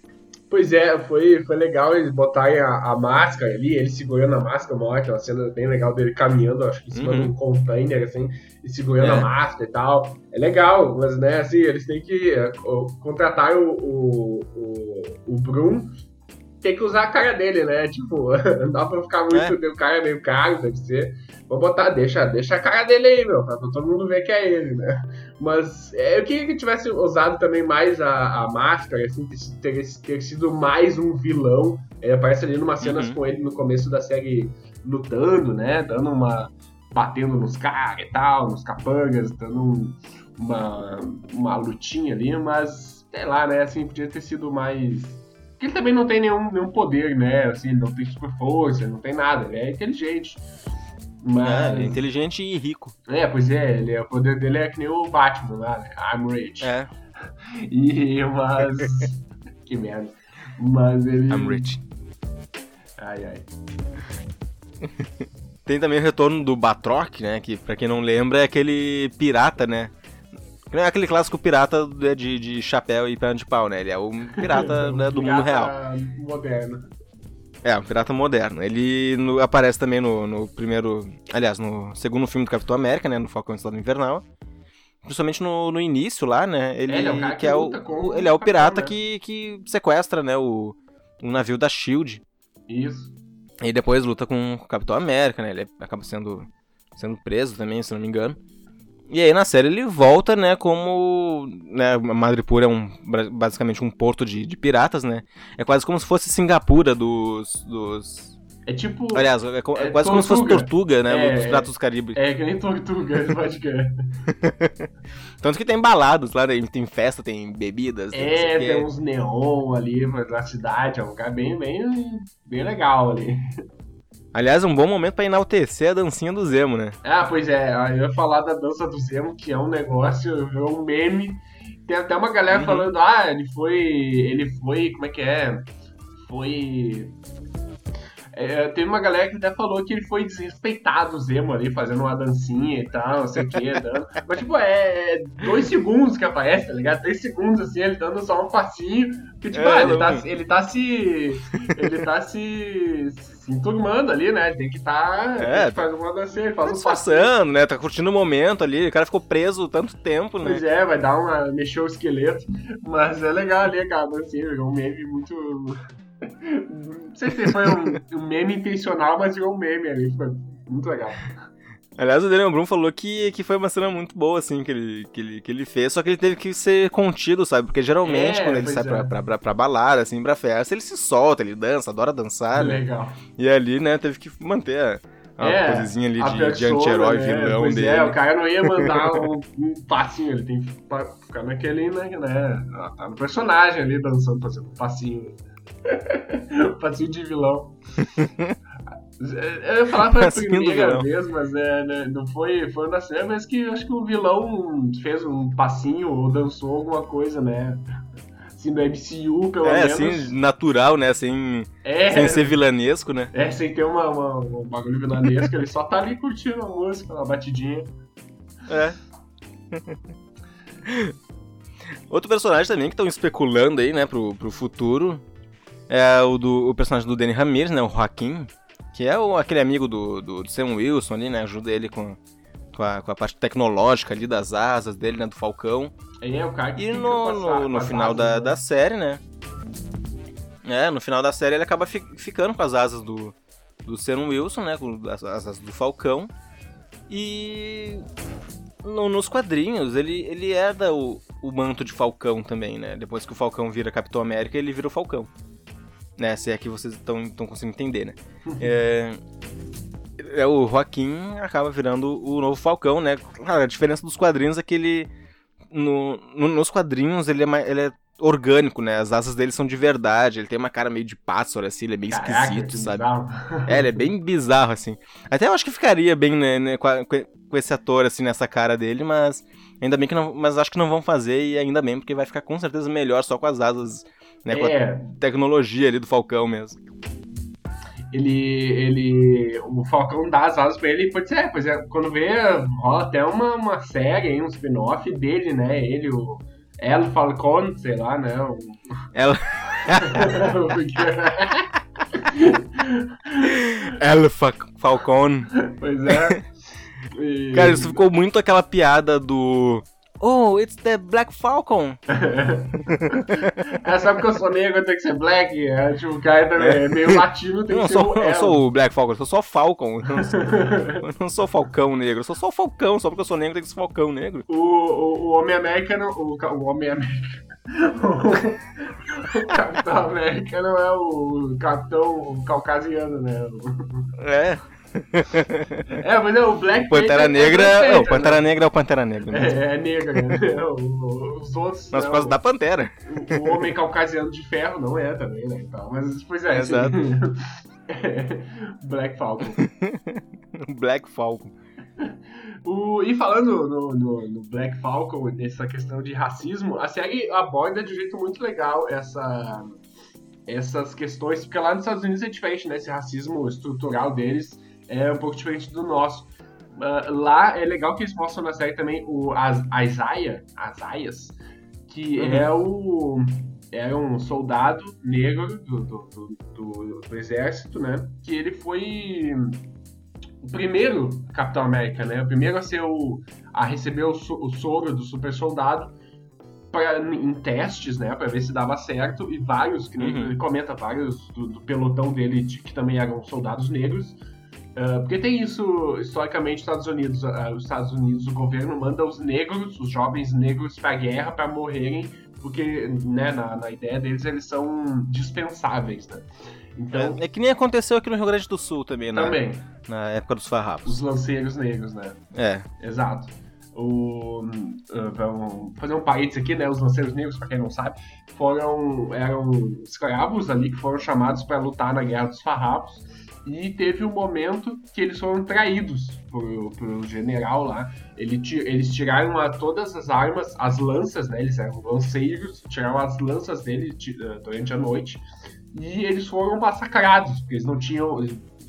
Pois é, foi, foi legal eles botarem a, a máscara ali, ele segurando a máscara, uma hora, aquela cena bem legal dele caminhando, acho que em cima Uhum. de um container, assim, e segurando É. a máscara e tal. É legal, mas, né, assim, eles têm que é, contratar o, o, o, o Brum, tem que usar a cara dele, né? Tipo, não dá pra ficar muito. É. O cara é meio caro, deve ser. Vou botar, deixa, deixa a cara dele aí, meu, pra todo mundo ver que é ele, né? Mas é, eu queria que tivesse usado também mais a, a máscara, assim, ter, ter, ter sido mais um vilão. Ele aparece ali numas cenas Uhum. com ele no começo da série lutando, né? Dando uma. batendo nos caras e tal, nos capangas, dando um- uma, uma lutinha ali, mas sei lá, né? Assim, podia ter sido mais. Porque ele também não tem nenhum, nenhum poder, né? Assim, não tem super força, não tem nada, ele é inteligente. Mas. É, ele é inteligente e rico. É, pois é, ele, o poder dele é que nem o Batman lá, né? I'm rich. É, E, mas. que merda. Mas ele. I'm rich. Ai, ai. Tem também o retorno do Batroc, né? Que pra quem não lembra é aquele pirata, né? Não é aquele clássico pirata de, de chapéu e perna de pau, né? Ele é um pirata né, do mundo real. Pirata Moderno. É, um pirata moderno. Ele no- aparece também no, no primeiro. Aliás, no segundo filme do Capitão América, né? No Falcão e Soldado Invernal. Principalmente no, no início lá, né? Ele, É, ele é o cara que é o, o- ele é o pirata né? que, que sequestra, né? O, o navio da Shield. Isso. E depois luta com o Capitão América, né? Ele acaba sendo, sendo preso também, se não me engano. E aí na série ele volta, né, como... Né, Madripoor é um, basicamente um porto de, de piratas, né? É quase como se fosse Singapura dos... dos... É tipo. Aliás, é, é É quase como se fosse Tortuga. Tortuga, né? É, dos. Piratas do Caribe. É que nem tortuga, pode crer. Tanto que tem balados lá, né? tem festa, tem bebidas, tem É, quê. tem uns neon ali na cidade, é um lugar bem, bem, bem legal ali. Aliás, um bom momento pra enaltecer a dancinha do Zemo, né? Ah, pois é, eu ia falar da dança do Zemo, que é um negócio, é um meme. Tem até uma galera Uhum. falando, ah, ele foi. Ele foi. Como é que é? Foi. É, teve uma galera que até falou que ele foi desrespeitado o Zemo ali, fazendo uma dancinha e tal, não sei o que, dando. Mas, tipo, é dois segundos que aparece, tá ligado? Três segundos, assim, ele dando só um passinho. Que, tipo, É, ah, ele, tá, ele tá se. Ele tá se. se enturmando ali, né? Tem que tá. É, tem que fazer uma dancinha, ele Tá faz um passinho. disfarçando, né? Tá curtindo o momento ali. O cara ficou preso tanto tempo, né? Pois é, vai dar uma. mexer o esqueleto. Mas é legal ali aquela dancinha, virou um meme muito. Não sei se foi um, um meme intencional, mas virou um meme ali. Foi muito legal. Aliás, o Daniel Brum falou que, que foi uma cena muito boa, assim, que ele, que, ele, que ele fez, só que ele teve que ser contido, sabe? Porque geralmente, É, quando ele sai é. pra, pra, pra, pra balada, assim, pra festa, ele se solta, ele dança, adora dançar, né? Legal. E ali, né, teve que manter a, É, posezinha ali de, de anti-herói né? vilão pois dele. É, o cara não ia mandar um, um passinho, ele tem que ficar naquele, né, né? Tá no personagem ali dançando, fazendo um passinho. passinho de vilão. Eu ia falar foi a do primeira vez, mas é, né, não foi, foi uma das vezes que acho que o vilão fez um passinho ou dançou alguma coisa, né? Assim, no MCU, pelo É, menos. assim, natural, né, sem, é, sem ser vilanesco, né? é, sem ter uma, uma- um bagulho vilanesco, ele só tá ali curtindo a música, uma batidinha. É. Outro personagem também que estão especulando aí, né, pro, pro futuro é o do o personagem do Danny Ramirez, né, o Joaquim, que é o, aquele amigo do, do, do Sam Wilson ali, né, ajuda ele com, com, a, com a parte tecnológica ali das asas dele, né, do Falcão. É, o cara que E no, no, no final asas, da, né? da série, né, é, no final da série ele acaba fi- ficando com as asas do, do Sam Wilson, né, com as asas do Falcão, e no- nos quadrinhos, ele, ele herda o, o manto de Falcão também, né? Depois que o Falcão vira Capitão América, ele vira o Falcão. Né? Se é que vocês estão conseguindo entender, né? É, é, o Joaquim acaba virando o novo Falcão, né? Claro, a diferença dos quadrinhos é que ele... no- no- nos quadrinhos, ele é, mais, ele é orgânico, né? As asas dele são de verdade, ele tem uma cara meio de pássaro, assim, ele é bem Caraca, esquisito, sabe? É, ele é bem bizarro, assim. Até eu acho que ficaria bem né, né, com, a- com esse ator, assim, nessa cara dele, mas ainda bem que não. Mas acho que não vão fazer, e ainda bem, porque vai ficar com certeza melhor só com as asas, né? Com a É, tecnologia ali do Falcão mesmo. ele, ele. O Falcão dá as asas pra ele, pois é, pois é, quando vê, rola até uma, uma série aí, um spin-off dele, né? Ele, o. El Falcon, sei lá, né? o-. Porque- El Fa- Falcon. pois é. E- Cara, isso ficou muito aquela piada do. Oh, it's the Black Falcon. É, sabe que eu sou negro, eu tenho que ser black? É, tipo, o cara também é meio latino, tem Eu que ser sou, o eu sou o Black Falcon, eu sou só Falcon. Eu não sou, eu não sou Falcão negro, eu sou só Falcão, só porque eu sou negro tem que ser Falcão negro. O, o, o Homem América não. O, o Homem América. o Capitão América não é o Capitão Caucasiano, né? É. É, mas é o Black Pantera Panther Negra. é Black Não, Pantera Negra é o Pantera Negra. né? mesmo. É, é negra, né? O- Os outros. Mas né, por causa da Pantera. o, o Homem Caucasiano de Ferro não é também, né? Então, mas, pois é. assim, Exato. Black Falcon. Black Falcon. O- e falando no, no- no Black Falcon, nessa questão de racismo, a série aborda de um jeito muito legal essa, essas questões, porque lá nos Estados Unidos é diferente, né? Esse racismo estrutural deles é um pouco diferente do nosso. Ah, lá é legal que eles mostram na série também o As- Isaiah, Isaias, que Uhum. é o é um soldado negro do, do, do- do- do exército, né? Que ele foi o primeiro Capitão América, né? O primeiro a ser o a receber o, o soro do super soldado pra, em testes, né? Pra ver se dava certo e vários, que Uhum. ele comenta, vários do, do pelotão dele de- que também eram soldados negros. Ah, porque tem isso historicamente nos Estados Unidos. ah, os Estados Unidos, o governo manda os negros, os jovens negros, pra guerra pra morrerem, porque né, na, na ideia deles eles são dispensáveis, né? Então, É, é que nem aconteceu aqui no Rio Grande do Sul também, né? também, Na época dos farrapos. os lanceiros negros, né? É. Exato. O, uh, vamos fazer um parênteses aqui, né? Os lanceiros negros, pra quem não sabe, foram eram escravos ali que foram chamados para lutar na Guerra dos Farrapos. E teve um momento que eles foram traídos por, por general lá. Ele eles tiraram a, todas as armas, as lanças, né? Eles eram lanceiros, tiraram as lanças dele uh, durante a noite. E eles foram massacrados, porque eles não tinham.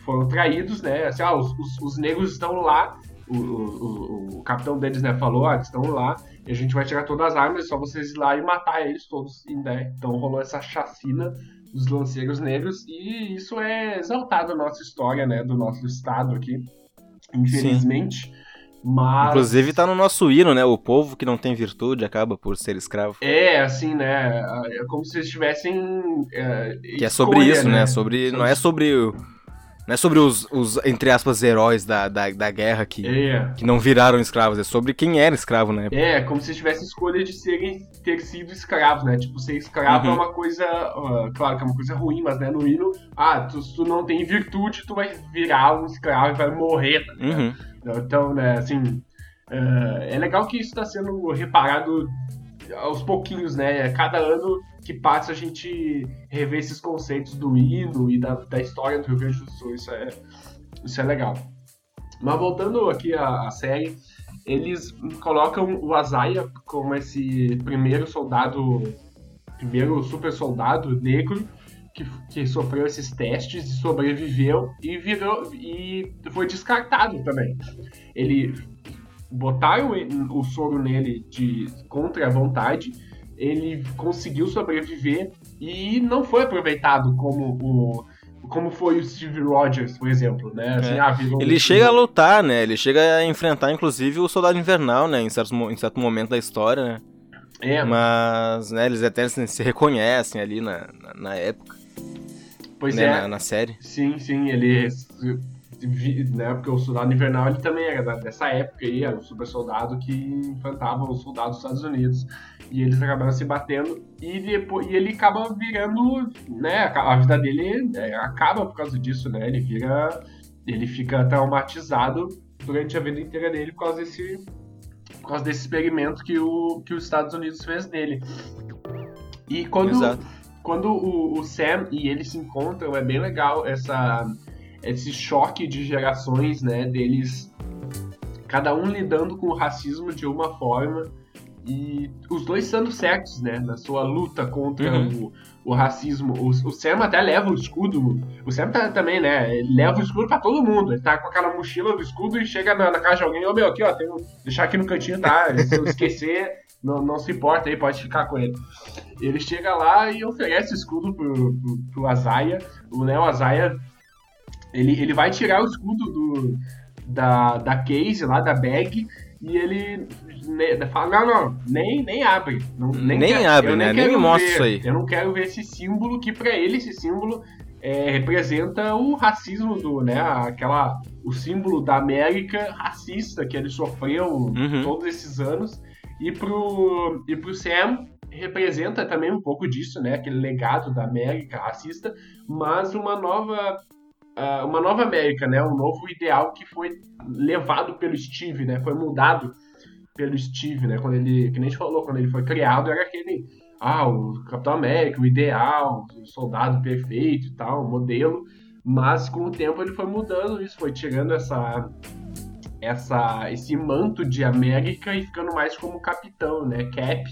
Foram traídos, né? Assim, ah, os, os- os negros estão lá, o, o- o- capitão deles né, falou, ah, estão lá, e a gente vai tirar todas as armas, é só vocês ir lá e matar eles todos. Né, então rolou essa chacina dos lanceiros negros, e isso é exaltado na nossa história, né, do nosso estado aqui, infelizmente. Mas. Inclusive tá no nosso hino, né? O povo que não tem virtude acaba por ser escravo. É, assim, né? É como se eles tivessem. é, Que é sobre escolha, isso, né? Sobre, não é sobre Não é sobre os, os entre aspas, heróis da, da, da guerra que, É. que não viraram escravos, é sobre quem era escravo na época. É, como se tivesse escolha de serem, ter sido escravos, né? Tipo, ser escravo Uhum. é uma coisa, ah, claro que é uma coisa ruim, mas né, no hino, ah, tu, se tu não tem virtude, tu vai virar um escravo e vai morrer, tá? Uhum. Então, né, assim, é, é legal que isso está sendo reparado aos pouquinhos, né? Cada ano que passa a gente revê esses conceitos do hino e da, da história do Rio Grande do Sul. Isso é, isso é legal. Mas voltando aqui à, à série, eles colocam o Azaia como esse primeiro soldado, primeiro super soldado negro que, que sofreu esses testes e sobreviveu e virou e foi descartado também. Ele botaram o soro nele de contra a vontade, ele conseguiu sobreviver e não foi aproveitado como o como foi o Steve Rogers, por exemplo, né? Assim, É. ah, Ele um- chega a lutar, né? Ele chega a enfrentar, inclusive, o Soldado Invernal, né? Em certo, mo- em certo momento da história, né? É, Mas, né, eles até se, reconhecem ali na, na, na época, pois né? é. Na, na série. Sim, sim, ele. Né, porque o soldado invernal ele também era dessa época aí, era o super soldado que enfrentava os soldados dos Estados Unidos. E eles acabaram se batendo e, depois, e ele acaba virando. Né, a vida dele é, acaba por causa disso, né? Ele vira. Ele fica traumatizado durante a vida inteira dele por causa desse. Por causa desse experimento que, o, que os Estados Unidos fez nele. E quando, Exato. quando o, o Sam e ele se encontram, é bem legal essa, esse choque de gerações, né? Deles, cada um lidando com o racismo de uma forma e os dois sendo certos, né? Na sua luta contra Uhum. o, o racismo. O, o Sam até leva o escudo. O Sam tá, também, né? Ele leva o escudo pra todo mundo. Ele tá com aquela mochila do escudo e chega na, na casa de alguém. Ô meu, aqui ó, tem deixar aqui no cantinho, tá? Se eu esquecer, não, não se importa aí, pode ficar com ele. Ele chega lá e oferece o escudo pro, pro, pro Azaia. O Neo Azaia, ele, ele vai tirar o escudo do, da, da case lá, da bag, e ele ne- fala, não, não, nem, nem abre. Não, Nem quero- abre, eu né? Nem me mostra ver. isso aí. Eu não quero ver esse símbolo, que pra ele esse símbolo é, representa o racismo do, né, aquela, o símbolo da América racista que ele sofreu Uhum. todos esses anos. E pro, e pro Sam representa também um pouco disso, né? Aquele legado da América racista, mas uma nova ah, uma nova América, né? Um novo ideal que foi levado pelo Steve, né? Foi mudado pelo Steve, né? Quando ele, que nem a gente falou, quando ele foi criado, era aquele ah, o Capitão América, o ideal, o soldado perfeito e tal, o modelo. Mas com o tempo ele foi mudando isso, foi tirando essa essa esse manto de América e ficando mais como capitão, né? Cap.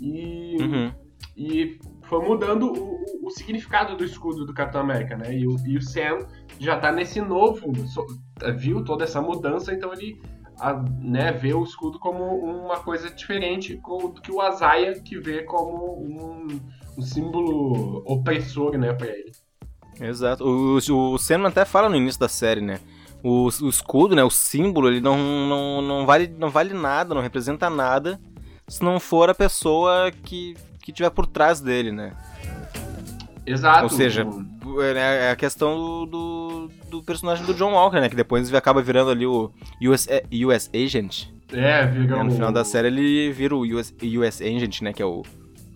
E, Uhum. e foi mudando o, o- o significado do escudo do Capitão América, né? E o, e o Sam já tá nesse novo, viu toda essa mudança, então ele a- né, vê o escudo como uma coisa diferente do que o Azaia, que vê como um, um símbolo opressor, né, pra ele. Exato. O, o Sam até fala no início da série, né? O, o escudo, né? O símbolo, ele não, não, não, vale, não vale nada, não representa nada se não for a pessoa que, que tiver por trás dele, né? Exato. Ou seja, o- é a questão do, do, personagem do John Walker, né? Que depois ele acaba virando ali o US, US Agent. é, vira né? No o- final da série ele vira o US, US Agent, né? Que é o,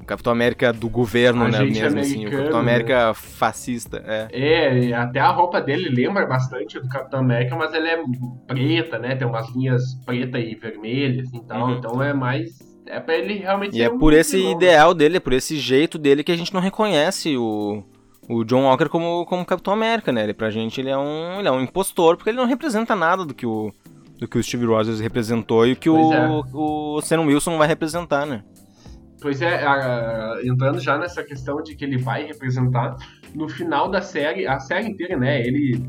o Capitão América do governo, né? Agente Mesmo assim. O Capitão América fascista, é. É, e até a roupa dele lembra bastante do Capitão América, mas ela é preta, né? Tem umas linhas preta e vermelha, assim, tal. Uhum. Então é mais... É pra ele realmente E é um por esse vilão. ideal dele, é por esse jeito dele que a gente não reconhece o, o John Walker como, como Capitão América, né? Ele, pra gente ele é, um, ele é um impostor, porque ele não representa nada do que o, do que o Steve Rogers representou e o que Pois o, é. o Sam Wilson vai representar, né? Pois é, a- entrando já nessa questão de que ele vai representar, no final da série, a série inteira, né, ele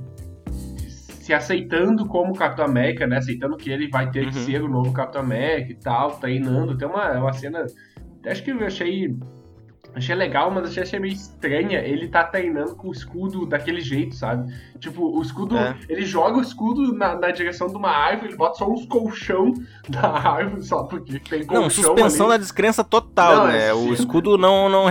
se aceitando como Capitão América, né, aceitando que ele vai ter que Uhum. ser o novo Capitão América e tal, treinando, tem uma, uma cena, acho que eu achei, achei legal, mas achei, meio estranha, ele tá treinando com o escudo daquele jeito, sabe? Tipo, o escudo, É. ele joga o escudo na, na direção de uma árvore, ele bota só uns colchão da árvore, só porque tem colchão Não, suspensão ali. da descrença total, Não, né? é O escudo não, não.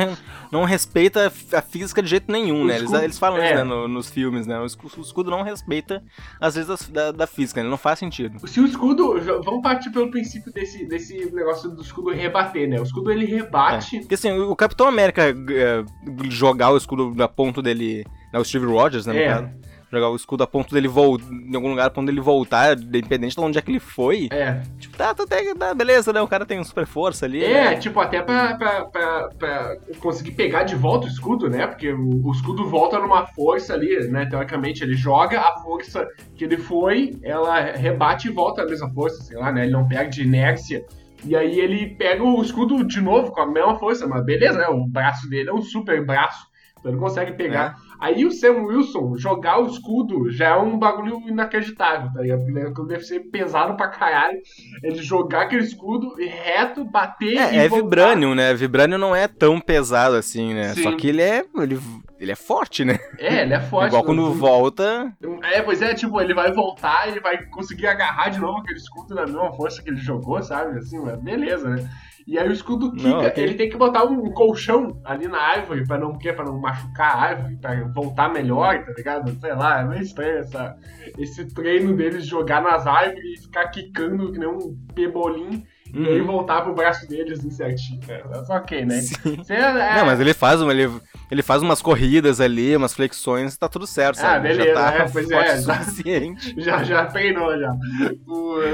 Não respeita a física de jeito nenhum, O né? Eles, escudo- eles falam é. isso né, no- nos filmes, né? O escu- o escudo não respeita as leis das- da, da física, ele não faz sentido. Se o escudo. Vamos partir pelo princípio desse, desse negócio do escudo rebater, né? O escudo ele rebate. Porque assim, o Capitão América é, jogar o escudo a ponto dele. Né, o Steve Rogers, né, no É. caso. Jogar o escudo a ponto dele voltar. Em algum lugar a ponto dele voltar, independente de onde é que ele foi. É. Tipo, tá, tá, tá, tá, beleza, né? O cara tem super força ali. É, né? tipo, até pra, pra, pra, pra conseguir pegar de volta o escudo, né? Porque o, o escudo volta numa força ali, né? Teoricamente, ele joga a força que ele foi, ela rebate e volta a mesma força, sei lá, né? Ele não perde inércia. E aí ele pega o escudo de novo com a mesma força, mas beleza, né? O braço dele é um super braço. Então ele consegue pegar. Aí o Sam Wilson jogar o escudo já é um bagulho inacreditável, tá ligado? Porque aquilo deve ser pesado pra caralho. Ele jogar aquele escudo reto, bater e É, é voltar. Vibranium, né? Vibranium não é tão pesado assim, né? Sim. Só que ele é. Ele, ele é forte, né? É, ele é forte. Igual né? quando volta. É, pois é, tipo, ele vai voltar, ele vai conseguir agarrar de novo aquele escudo na mesma força que ele jogou, sabe? Assim, mas beleza, né? E aí o escudo quica, Não, ele tem que botar um colchão ali na árvore pra não, quê? pra não machucar a árvore, pra voltar melhor, tá ligado? Sei lá, é meio estranho essa, esse treino deles de jogar nas árvores e ficar quicando que nem um pebolim e aí Uhum. voltar pro braço deles assim certinho. né? Mas ok, né? Você é- Não, mas ele faz, uma, ele, ele faz umas corridas ali, umas flexões, tá tudo certo, Ah, sabe? beleza, já tá é, pois forte é, o já- suficiente. Já, já treinou, já.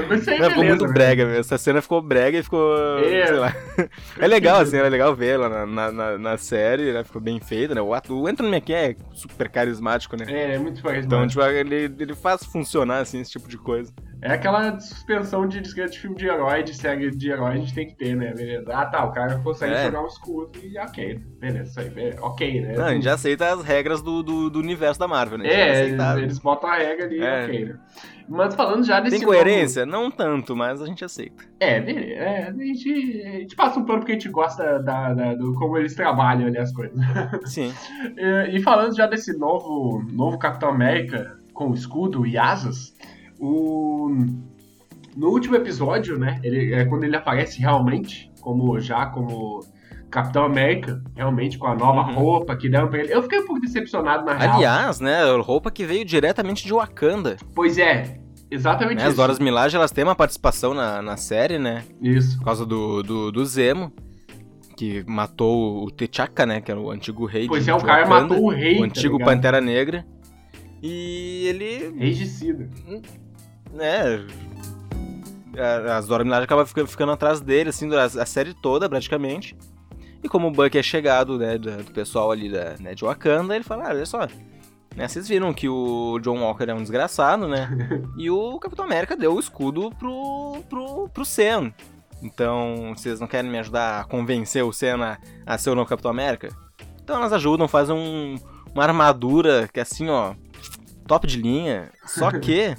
Mas aí Não, ficou muito né? brega, velho. Essa cena ficou brega e ficou. É. Sei lá. É legal, assim, era legal ver ela na, na, na- série, né? Ficou bem feita, né? O, ato, o Anthony Mackie é super carismático, né? É, é muito fácil. Então, tipo, ele, ele faz funcionar, assim, esse tipo de coisa. É aquela suspensão de descrever de filme de herói, de série de herói, a gente tem que ter, né? Beleza. Ah, tá, o cara consegue É. jogar um escudo e ok. Beleza, isso aí. beleza, Ok, né? Não, a gente já aceita as regras do, do, do universo da Marvel, né? É, eles, botam a regra ali, É. ok, né? Mas falando já desse. Tem coerência? Não tanto, mas a gente aceita. novo- É. É, a, gente, a gente passa um pano porque a gente gosta da, da- do como eles trabalham ali as coisas. Sim. E, e falando já desse novo, novo Capitão América com escudo e asas, o, no último episódio, né, ele, é quando ele aparece realmente, como já como Capitão América, realmente com a nova Uhum. roupa que deram pra ele, eu fiquei um pouco decepcionado na real. Aliás, né, roupa que veio diretamente de Wakanda. Pois é, exatamente Né? As isso. Doras Milaje, elas têm uma participação na, na série, né? Isso. Por causa do, do, do Zemo, que matou o T'Chaka, né? Que era o antigo rei Pois de, é, o cara Wakanda, matou o rei, O antigo tá? Pantera Negra. E ele, Regicida. né... As Dora Milaje acabam ficando, ficando atrás dele, assim, a, a série toda, praticamente. E como o Buck é chegado, né, do, do pessoal ali da, né, de Wakanda, ele fala, ah, olha só... Né, vocês viram que o John Walker é um desgraçado, né? e o Capitão América deu o escudo pro, pro, pro Sam. Então, vocês não querem me ajudar a convencer o Sam a, a ser o novo Capitão América? Então elas ajudam, fazem um- uma armadura que é assim, ó, top de linha. Só que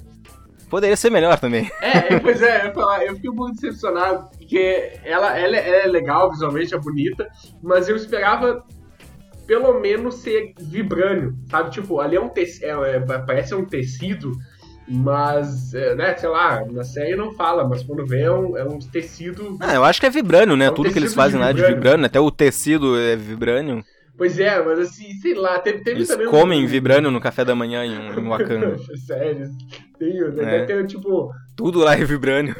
poderia ser melhor também. É, é, pois é, eu, falar, eu fiquei um pouco decepcionado, porque ela, ela, ela é legal, visualmente é bonita, mas eu esperava pelo menos ser vibrânio, sabe? Tipo, ali é um tecido, é, é, parece um tecido, mas, é, né, sei lá, na série não fala, mas quando vê é um, é um tecido. Ah, eu acho que é vibrânio, né? É um Tudo que eles fazem lá é de vibrânio, até o tecido é vibrânio. Pois é, mas assim, sei lá, teve, teve Eles também. um- comem vibrânio no café da manhã em, em Wakanda. Sério, tem, É. deve ter, tipo, Tudo lá é vibrânio.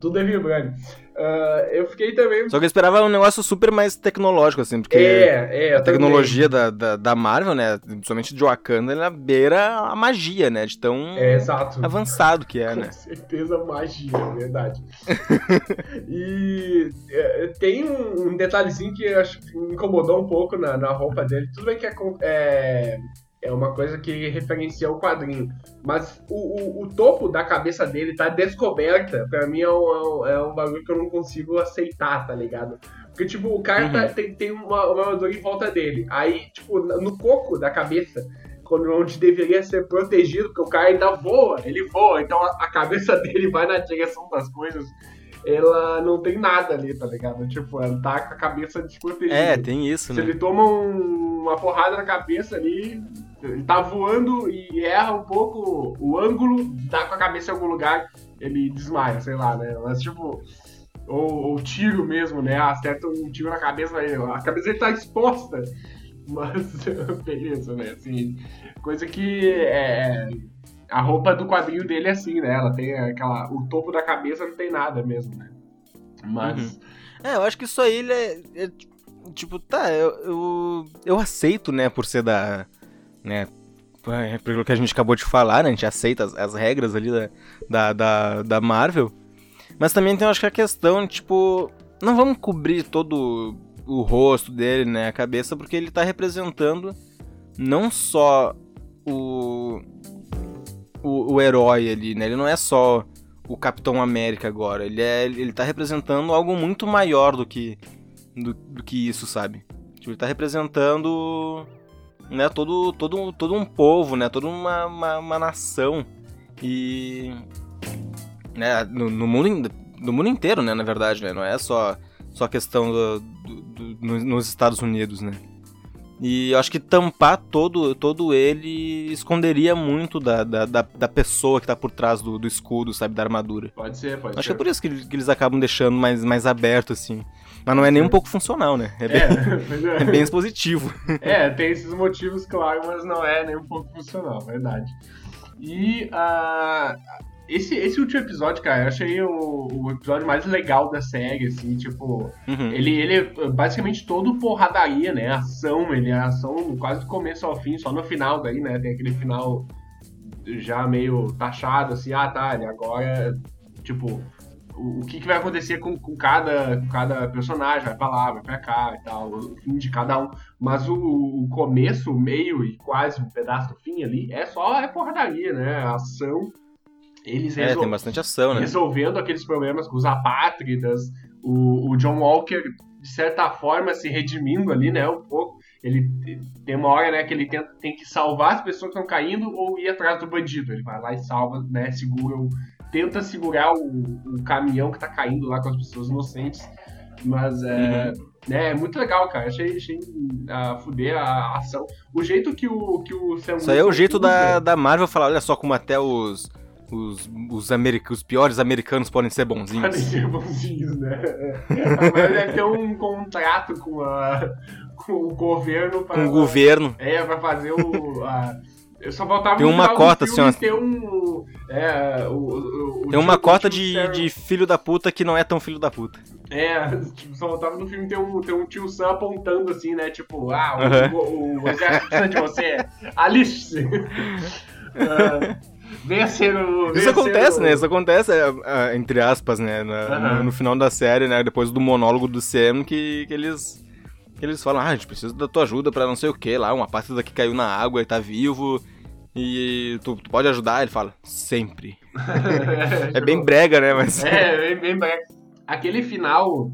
tudo é vibrânio. Ah, eu fiquei também. Só que eu esperava um negócio super mais tecnológico, assim, porque É, é, a tecnologia da, da, da Marvel, né, principalmente de Wakanda, ela beira a magia, né, de tão. É, avançado que é, Com né. certeza magia, é verdade. e é, tem um, detalhezinho que eu acho que me incomodou um pouco na, na roupa dele. Tudo bem que é, com- é, uma coisa que referencia o quadrinho. Mas o, o, o topo da cabeça dele tá descoberta. Pra mim é um, é um, é bagulho que eu não consigo aceitar, tá ligado? Porque, tipo, o cara Uhum. tá- tem, tem uma, uma armadura em volta dele. Aí, tipo, no coco da cabeça, quando onde deveria ser protegido, porque o cara ainda voa, ele voa, então a, a cabeça dele vai na direção das coisas. Ela não tem nada ali, tá ligado? Tipo, ela tá com a cabeça desprotegida. É, tem isso, Se né. ele toma um- uma porrada na cabeça ali, ele tá voando e erra um pouco o ângulo, dá com a cabeça em algum lugar, ele desmaia, sei lá, né? Mas, tipo, ou, ou tiro mesmo, né? Acerta um tiro na cabeça, a cabeça dele tá exposta. Mas, beleza, né? Assim, coisa que é, a roupa do quadril dele é assim, né? Ela tem aquela. O topo da cabeça não tem nada mesmo, né? Mas. Uhum. É, eu acho que isso aí ele é, é tipo, tá, eu, eu, eu, aceito, né, por ser da. Né, é, pelo que a gente acabou de falar, né, a gente aceita as, as regras ali da, da, da, da, Marvel. Mas também tem, eu acho que a questão, tipo, não vamos cobrir todo o rosto dele, né, a cabeça, porque ele tá representando não só o, o, o herói ali, né, ele não é só o Capitão América agora, ele, é, ele tá representando algo muito maior do que do, do que isso, sabe? Tipo, ele tá representando né, todo, todo, todo um povo, né, toda uma, uma, uma nação. E. Né, no, no, mundo, no mundo inteiro, né, na verdade, né? Não é só, só questão do, do, do, nos Estados Unidos, né? E eu acho que tampar todo, todo ele esconderia muito da, da, da, da pessoa que tá por trás do, do escudo, sabe? Da armadura. Pode ser, pode acho ser. Acho que é por isso que, que eles acabam deixando mais, mais aberto, assim. Mas não é nem um pouco funcional, né? É bem, é, é bem expositivo. É, tem esses motivos, claro, mas não é nem um pouco funcional, verdade. E uh, esse, esse último episódio, cara, eu achei o, o episódio mais legal da série, assim, tipo, uhum. ele, ele é basicamente todo porradaria, né? Ação, ele é ação quase do começo ao fim, só no final daí, né? Tem aquele final já meio taxado, assim, ah tá, ele agora, tipo, o, que, que vai acontecer com, com, cada, com cada personagem, vai pra lá, vai pra cá e tal, o fim de cada um. Mas o, o começo, o meio e quase um pedaço do fim ali é só é porradaria, né? Ação. Eles é, tem bastante ação, né? Resolvendo aqueles problemas com os apátridas, o, o John Walker, de certa forma, se redimindo ali, né? Um pouco. Ele tem uma hora, né, que ele tenta, tem que salvar as pessoas que estão caindo ou ir atrás do bandido. Ele vai lá e salva, né? Segura o, tenta segurar o, o caminhão que tá caindo lá com as pessoas inocentes. Mas é, uhum. né, é muito legal, cara. Achei, achei a fuder a ação. O jeito que o, que o Sam Isso aí é o jeito da, da Marvel falar, olha só como até os. Os, os, americ os piores americanos podem ser bonzinhos. Podem ser bonzinhos, né? Mas deve ter um contrato com, a, com o governo. Pra, com o governo. É, pra fazer o. A, eu só voltava Tem uma cota, ó. Ter um, é, o, o, Tem uma cota de, de filho da puta que não é tão filho da puta. É, tipo, só voltava no filme ter um, ter um tio Sam apontando assim, né? Tipo, ah, o, o, o exército precisa de você. Alice! uh, venha ser o. Isso acontece, o... né? Isso acontece, é, é, entre aspas, né? No, no, final da série, né? Depois do monólogo do Sam, que, que eles eles falam, ah, a gente precisa da tua ajuda para não sei o que lá, uma parte daqui caiu na água e tá vivo. E tu, tu pode ajudar? Ele fala, sempre. é, é bem brega, né? Mas... É, bem, bem brega. Aquele final,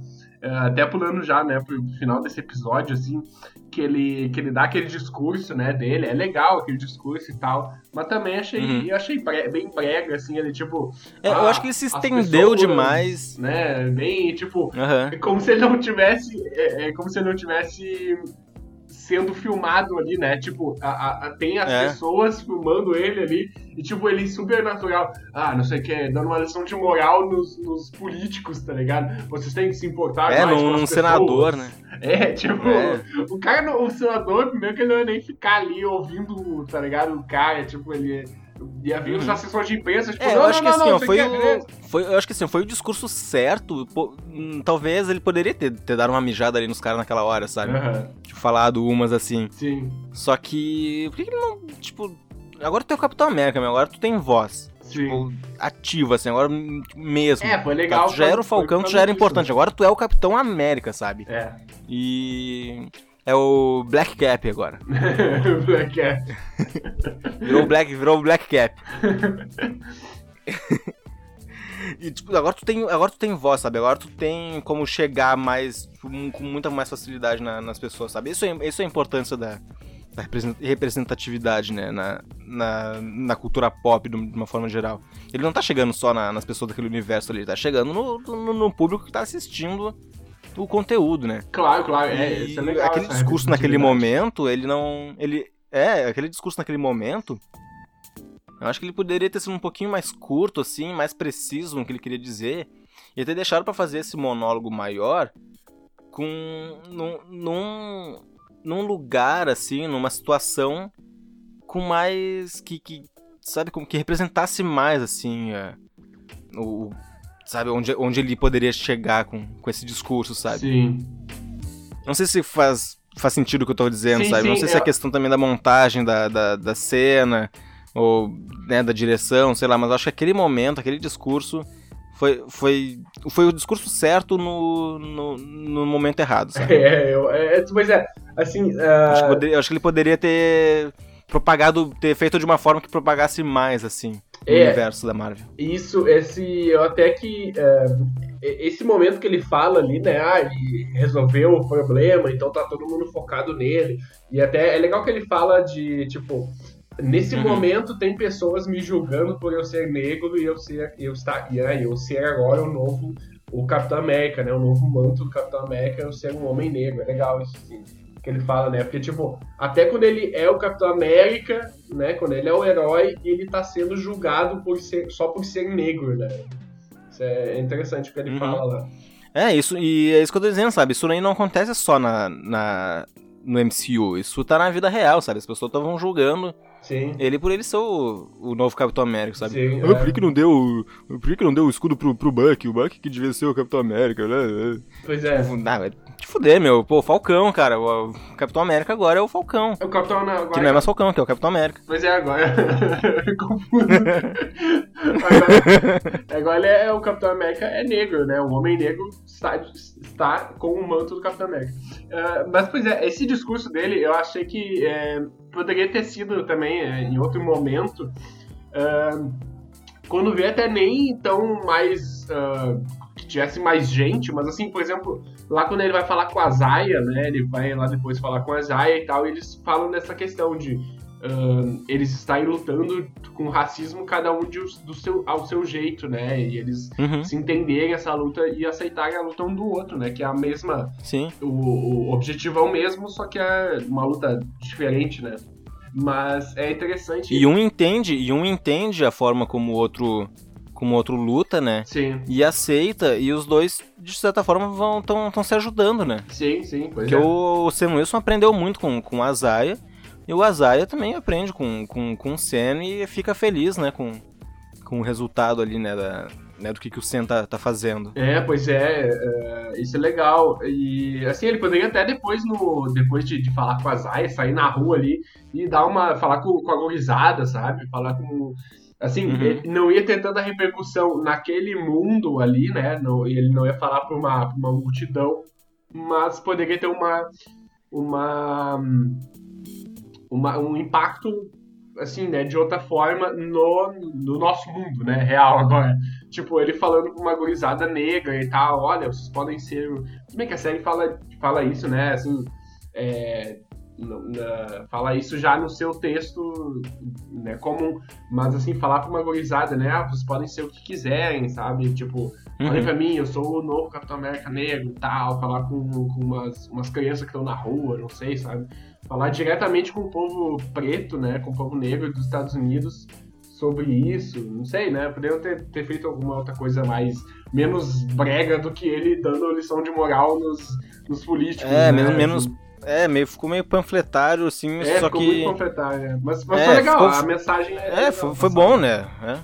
até pulando já, né, pro final desse episódio, assim, que ele, que ele dá aquele discurso, né, dele. É legal aquele discurso e tal. Mas também achei, uhum. eu achei bem brega, assim, ele, tipo... É, eu acho que ele se estendeu pessoas, demais. Né, bem, tipo... Uhum. Como se ele não tivesse... É, é, como se ele não tivesse sendo filmado ali, né? Tipo, a, a, tem as é. pessoas filmando ele ali e, tipo, ele super natural. Ah, não sei o que, dando uma lição de moral nos, nos políticos, tá ligado? Vocês têm que se importar é, mais num, com senador, né? É, tipo, é. o cara, o senador, primeiro que ele não ia nem ficar ali ouvindo, tá ligado? O cara, tipo, ele Ia vir uhum. assessores de imprensa, tipo, é, eu acho que assim, ó, foi, o, foi, eu acho que assim, foi o discurso certo. Pô, hum, talvez ele poderia ter, ter dado uma mijada ali nos caras naquela hora, sabe? Uhum. Tipo, falado umas assim. Sim. Só que. Por que, que ele não. Tipo. Agora tu tem o Capitão América, meu, agora tu tem voz. Sim. Tipo, ativa, assim, agora mesmo. É, foi legal. Tá, tu já era o Falcão, tu já era importante. Agora tu é o Capitão América, sabe? É. E. É o Black Cap agora. Black Cap. virou Black, virou Black Cap. e tipo, agora tu tem, agora tu tem voz, sabe? Agora tu tem como chegar mais tipo, com muita mais facilidade na, nas pessoas, sabe? Isso é, isso é a importância da, da representatividade, né, na, na, na, cultura pop de uma forma geral. Ele não tá chegando só na, nas pessoas daquele universo ali, ele tá chegando no, no, no público que tá assistindo o conteúdo, né? Claro, claro. É, isso é legal, aquele discurso naquele momento, ele não. Ele. É, aquele discurso naquele momento. Eu acho que ele poderia ter sido um pouquinho mais curto, assim, mais preciso no que ele queria dizer. E até deixaram para fazer esse monólogo maior com num, num, num lugar assim, numa situação com mais que, que sabe como que representasse mais assim é, o sabe onde, onde ele poderia chegar com, com esse discurso, sabe? Sim. Não sei se faz faz sentido o que eu tô dizendo, Sim, sabe? sim, não sei se é eu- questão também da montagem da, da, da cena ou né, da direção, sei lá, mas eu acho que aquele momento, aquele discurso foi, foi, foi o discurso certo no, no, no momento errado, sabe? É, eu, é, pois é, assim, Acho, que ah, poderia- acho que ele poderia ter propagado, ter feito de uma forma que propagasse mais, assim, o É. universo da Marvel. isso, esse, eu até que, é, esse momento que ele fala ali, né, ah, ele resolveu o problema, então tá todo mundo focado nele, e até é legal que ele fala de, tipo, nesse Uhum. momento tem pessoas me julgando por eu ser negro e eu ser, eu estar, e aí, eu ser agora o novo, o Capitão América, né, o novo manto do Capitão América, eu ser um homem negro, é legal isso, sim. Que ele fala, né? Porque, tipo, até quando ele é o Capitão América, né? Quando ele é o herói, ele tá sendo julgado por ser, só por ser negro, né? Isso é interessante o que ele Uhum. fala lá. É, isso, e é isso que eu tô dizendo, sabe? Isso aí não acontece só na, na, no MCU, isso tá na vida real, sabe? As pessoas estavam julgando Sim. ele por ele ser o, o novo Capitão América, sabe? Sim, Ah, é. por que, não deu. Por que, não deu o escudo pro, pro Buck? O Buck que devia ser o Capitão América, né? Pois é. Ah, te fuder, meu. Pô, Falcão, cara. O Capitão América agora é o Falcão. O Capitão agora. Que não é mais Falcão, que é o Capitão América. Pois é, agora. Confuso. agora, agora ele é o Capitão América é negro, né? O homem negro está, está com o manto do Capitão América. Ah, mas, pois é, esse discurso dele eu achei que é, poderia ter sido também é, em outro momento. ah, quando vê até nem tão mais. ah, que tivesse mais gente, mas assim, por exemplo, lá quando ele vai falar com a Zaya, né? Ele vai lá depois falar com a Zaya e tal, e eles falam dessa questão de ahn, eles estarem lutando com racismo, cada um de, do seu, ao seu jeito, né? E eles Uhum, se entenderem essa luta e aceitarem a luta um do outro, né? Que é a mesma. sim. O, o objetivo é o mesmo, só que é uma luta diferente, né? Mas é interessante. E um entende, e um entende a forma como o outro. Como o outro luta, né? Sim, E aceita, e os dois, de certa forma, vão tão, tão se ajudando, né? sim, sim. Pois Porque é. o Sam Wilson aprendeu muito com, com a Zaya. E o Azaia também aprende com, com, com o Sam e fica feliz, né? Com, com o resultado ali, né? Da, né do que, que o Sam tá, tá fazendo. É, pois é, é, isso é legal. E assim, ele poderia até depois no. Depois de, de falar com a Zaya, sair na rua ali e dar uma. falar com, com a gorizada, sabe? Falar com. Assim, Uhum. ele não ia ter tanta repercussão naquele mundo ali, né? Não, ele não ia falar pra uma, pra uma multidão, mas poderia ter uma. uma. Uma um impacto assim, né, de outra forma no, no nosso mundo, né, real agora. Tipo, ele falando com uma gurizada negra e tal, olha, vocês podem ser... Tudo bem que a série fala, fala isso, né, assim, é, no- na- fala isso já no seu texto, né, comum, mas assim, falar pra uma gurizada, né, ah, vocês podem ser o que quiserem, sabe, tipo, olha Uhum. pra mim, eu sou o novo Capitão América negro e tal, falar com, com umas, umas crianças que estão na rua, não sei, sabe, falar diretamente com o povo preto, né, com o povo negro dos Estados Unidos sobre isso, não sei, né, poderiam ter, ter feito alguma outra coisa mais, menos brega do que ele dando lição de moral nos, nos políticos, É, né, menos, menos. É, meio, ficou meio panfletário, assim, É, só ficou que. muito panfletário, né? Mas, mas É, foi legal, ficou- a mensagem é. É, foi, foi bom, né? É.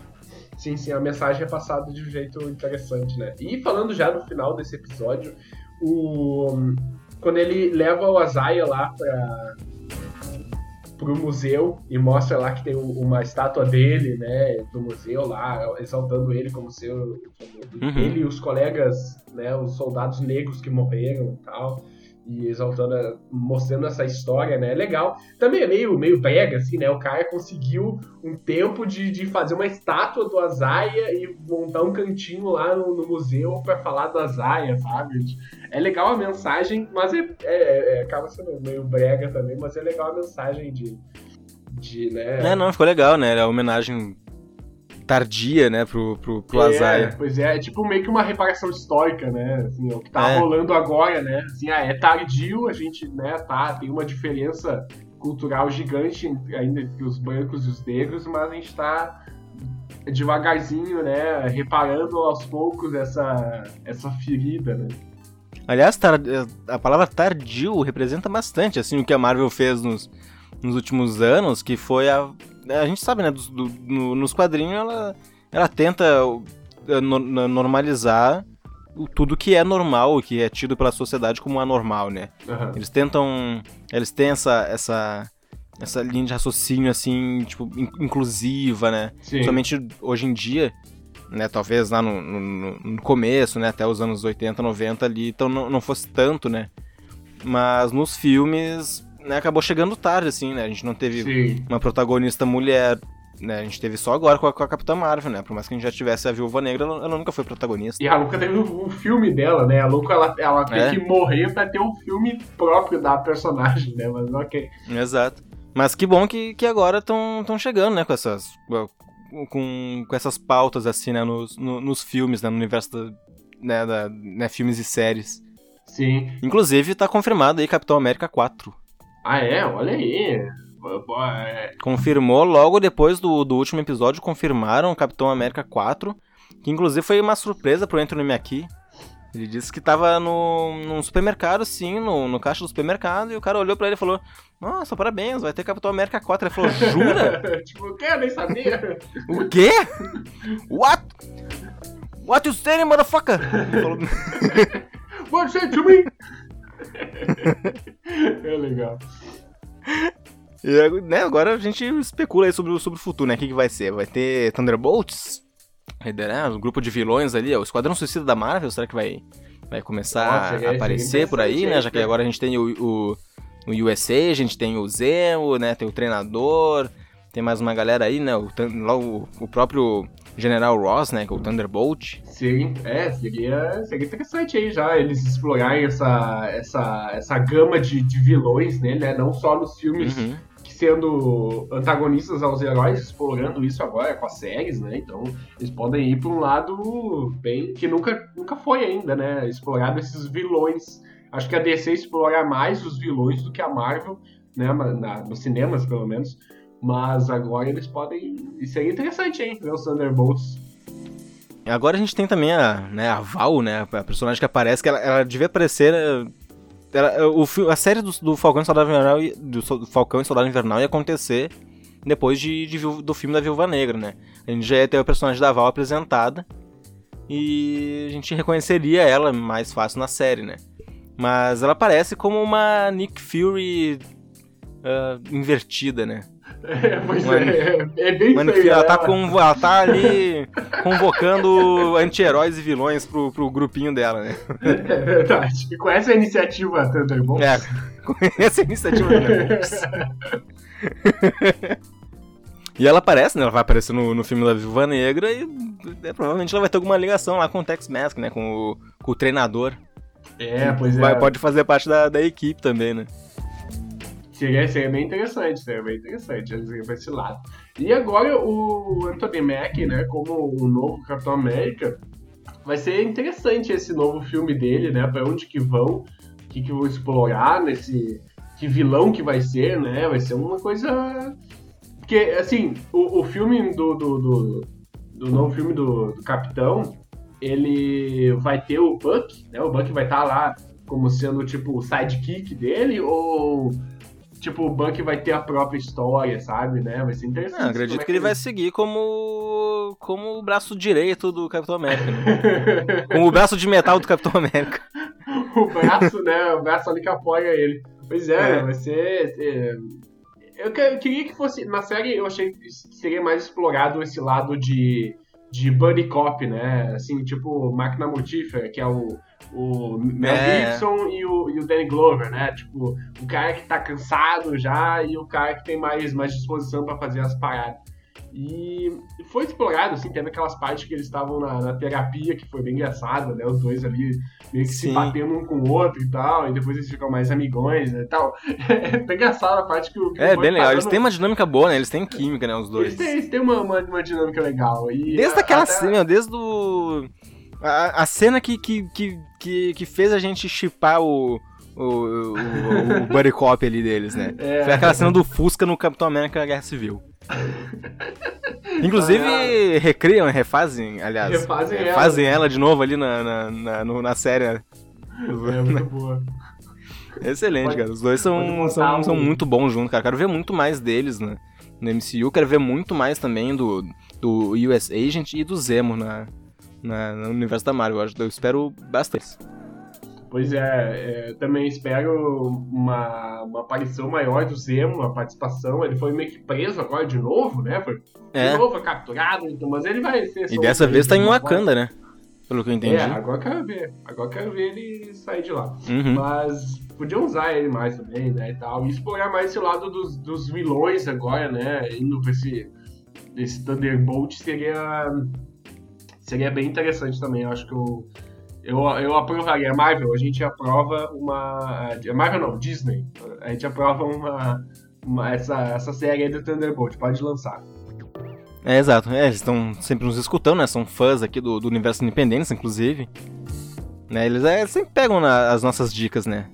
Sim, sim, a mensagem é passada de um jeito interessante, né? E falando já no final desse episódio, o quando ele leva o Azaia lá pra pro museu e mostra lá que tem um- uma estátua dele, né, do museu lá, exaltando ele como seu Uhum. ele e os colegas, né, os soldados negros que morreram e tal. E exaltando, mostrando essa história, né? É legal. Também é meio, meio brega, assim, né? O cara conseguiu um tempo de, de fazer uma estátua do Azaia e montar um cantinho lá no, no museu pra falar do Azaia, sabe? É legal a mensagem, mas é, é- é- acaba sendo meio brega também, mas é legal a mensagem de. de né? É, não, ficou legal, né? A homenagem tardia, né, pro, pro, pro É, Azaia. Pois é, é tipo meio que uma reparação histórica, né? Assim, é o que tá É. rolando agora, né? Assim, ah, é tardio, a gente, né, tá, tem uma diferença cultural gigante entre- ainda entre os brancos e os negros, mas a gente tá devagarzinho, né, reparando aos poucos essa, essa ferida, né. Aliás, a palavra tardio representa bastante, assim, o que a Marvel fez nos, nos últimos anos, que foi a... A gente sabe, né, do, do, no, nos quadrinhos ela, ela tenta eh, no, normalizar tudo que é normal, que é tido pela sociedade como anormal, né? Uhum. Eles tentam... Eles têm essa... essa essa linha de raciocínio, assim, tipo, inclusiva, né? Sim. Somente hoje em dia, né, talvez lá no, no, no, começo, né, até os anos 80, 90 ali, então não, não fosse tanto, né? Mas nos filmes, né, acabou chegando tarde, assim, né? A gente não teve Sim. uma protagonista mulher, né? A gente teve só agora com a, com a Capitã Marvel, né? Por mais que a gente já tivesse a Viúva Negra, ela, ela nunca foi protagonista. E a Luca teve um, um filme dela, né? A Luca, ela, ela é? tem que morrer pra ter um filme próprio da personagem, né? Mas ok. Exato. Mas que bom que, que agora estão chegando, né, com essas, com, com essas pautas, assim, né, nos, no, nos filmes, né, no universo da, né, da, né, filmes e séries. Sim. Inclusive, tá confirmado aí Capitão América 4. Ah, é? Olha aí. É. Confirmou logo depois do, do último episódio, confirmaram Capitão América 4, que inclusive foi uma surpresa pro Anthony Mackie. Ele disse que tava no, num supermercado, sim, no, no caixa do supermercado, e o cara olhou pra ele e falou: Nossa, parabéns, vai ter Capitão América 4. Ele falou: Jura? tipo, o quê? Eu nem sabia. o quê? What? What you saying, motherfucker? Ele falou: What you to me? é legal. E né, agora a gente especula aí sobre, sobre o futuro, né? O que, que vai ser? Vai ter Thunderbolts? né, o grupo de vilões ali, o Esquadrão Suicida da Marvel, será que vai, vai começar Nossa, a aparecer por aí, né? Já que agora a gente tem o, o, o USA, a gente tem o Zemo, né? Tem o treinador, tem mais uma galera aí, né? O, o próprio General Ross, né? Que é o Thunderbolt. Sim, é, seria, seria interessante aí já eles explorarem essa, essa, essa gama de, de vilões, né? Não só nos filmes uhum sendo antagonistas aos heróis, explorando isso agora com as séries, né? Então eles podem ir para um lado bem que nunca, nunca foi ainda, né? Explorado esses vilões. Acho que a DC explora mais os vilões do que a Marvel, né? Na, nos cinemas, pelo menos. Mas agora eles podem. Isso é interessante, hein? Ver os Thunderbolts. Agora a gente tem também a, né, a Val, né? A personagem que aparece, que ela, ela devia aparecer ela, o, a série do, do Falcão e Soldado Invernal, do Falcão e Soldado Invernal ia acontecer depois de, de, do filme da Viúva Negra, né? A gente já ia ter o personagem da Val apresentada e a gente reconheceria ela mais fácil na série, né? Mas ela aparece como uma Nick Fury uh, invertida, né? É, pois uma, é, é bem Nick Fury, ela, tá com, ela tá ali convocando anti-heróis e vilões pro, pro grupinho dela, né? É verdade. E com essa iniciativa Thunderbolts... É, com essa iniciativa Thunderbolts... E ela aparece, né? Ela vai aparecer no, no filme da Viúva Negra e é, provavelmente ela vai ter alguma ligação lá com o Tex Mask, né? Com o, com o treinador. É, pois vai, é. Pode fazer parte da, da equipe também, né? Seria, seria bem interessante, seria bem interessante eles pra esse lado. E agora o Anthony Mack, né, como o novo Capitão América, vai ser interessante esse novo filme dele, né, pra onde que vão, o que que vão explorar nesse... que vilão que vai ser, né, vai ser uma coisa... Porque, assim, o, o filme do, do, do, do novo filme do, do Capitão, ele vai ter o Buck, né, o Buck vai estar tá lá como sendo, tipo, o sidekick dele, ou tipo, o Buck vai ter a própria história, sabe, né? Vai ser interessante. Não, acredito é que, ele vai seguir como como o braço direito do Capitão América. Né? como o braço de metal do Capitão América. o braço, né? O braço ali que apoia ele. Pois é, é. vai ser... É... Eu queria que fosse... Na série eu achei que seria mais explorado esse lado de, de buddy cop, né? Assim, tipo, máquina mortífera, que é o o Mel é. Gibson e o, e o Danny Glover, né? Tipo, o cara que tá cansado já e o cara que tem mais, mais disposição para fazer as paradas. E foi explorado, assim, tendo aquelas partes que eles estavam na, na, terapia, que foi bem engraçada, né? Os dois ali meio que Sim. se batendo um com o outro e tal, e depois eles ficam mais amigões né, e tal. É bem engraçado a parte que o. Que é, bem legal. Eles têm uma dinâmica boa, né? Eles têm química, né? Os dois. Eles têm, eles têm uma, uma, uma dinâmica legal. E desde a, aquela até... cena, desde o. A, a cena que, que, que, que, que fez a gente chipar o, o, o, o buddy cop ali deles, né? É. Foi aquela cena do Fusca no Capitão América Guerra Civil. Inclusive, ah, recriam, refazem, aliás. Refazem, refazem ela. ela. de novo ali na, na, na, no, na série. É muito boa. Excelente, pode, cara. Os dois são, são, um... são muito bons juntos, cara. Quero ver muito mais deles né, no MCU. Quero ver muito mais também do, do US Agent e do Zemo na, na, no universo da Marvel. Eu espero bastante. Pois é, é, também espero uma, uma aparição maior do Zemo, uma participação. Ele foi meio que preso agora de novo, né? Foi é. de novo, foi capturado, então, mas ele vai ser. E dessa vez tá em Wakanda, né? Pelo que eu entendi. É, agora eu quero ver. Agora eu quero ver ele sair de lá. Uhum. Mas podiam usar ele mais também, né? E tal. E explorar mais esse lado dos, dos vilões agora, né? Indo pra esse, esse Thunderbolt seria. Seria bem interessante também. Eu acho que o. Eu eu, eu aprovaria. A Marvel, a gente aprova uma. A Marvel não, Disney. A gente aprova uma. uma essa, essa série aí do Thunderbolt, pode lançar. É, exato. É, eles estão sempre nos escutando, né? São fãs aqui do, do universo Independência, inclusive. Né? Eles é, sempre pegam na, as nossas dicas, né?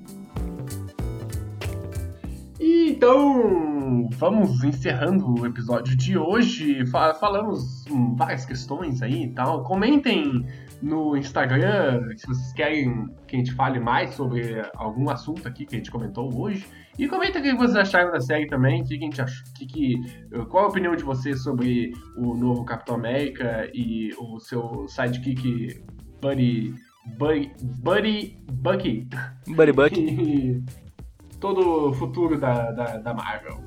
E então, vamos encerrando o episódio de hoje. Falamos várias questões aí e tal. Comentem no Instagram, se vocês querem que a gente fale mais sobre algum assunto aqui que a gente comentou hoje. E comenta o que vocês acharam da série também, que a gente que, que, qual a opinião de vocês sobre o novo Capitão América e o seu sidekick Buddy. Buddy. Buddy Bucky. Buddy Bucky. todo o futuro da, da, da Marvel.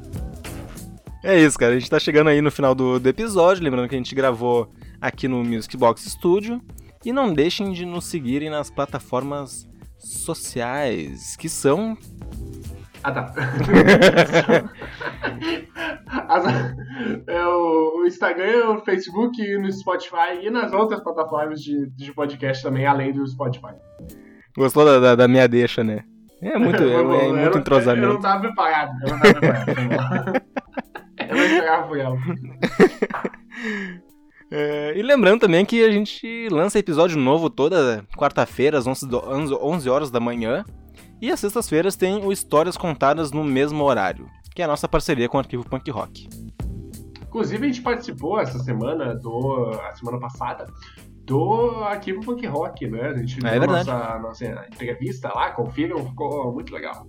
É isso, cara. A gente tá chegando aí no final do, do episódio. Lembrando que a gente gravou aqui no Music Box Studio. E não deixem de nos seguirem nas plataformas sociais, que são. Ah, tá. As, é o, Instagram, o Facebook, no Spotify e nas outras plataformas de, de podcast também, além do Spotify. Gostou da, da, da minha deixa, né? É muito, é, bom, é muito entrosamento. Eu não tava preparado, eu não tava preparado. eu não esperava por ela. É, e lembrando também que a gente lança episódio novo toda quarta-feira, às 11, 11 horas da manhã. E às sextas-feiras tem o Histórias Contadas no mesmo horário, que é a nossa parceria com o Arquivo Punk Rock. Inclusive, a gente participou essa semana, do, a semana passada, do Arquivo Punk Rock, né? A gente é, deu nossa, nossa entrevista lá, confiram, ficou muito legal.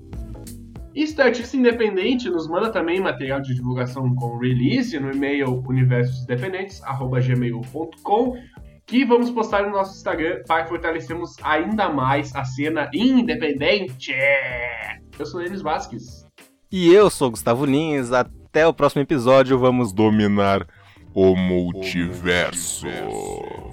E se artista independente nos manda também material de divulgação com release no e-mail universosindependentes@gmail.com que vamos postar no nosso Instagram para fortalecermos ainda mais a cena independente. Eu sou Denis Vasques. E eu sou Gustavo Lins. Até o próximo episódio. Vamos dominar o multiverso. O multiverso.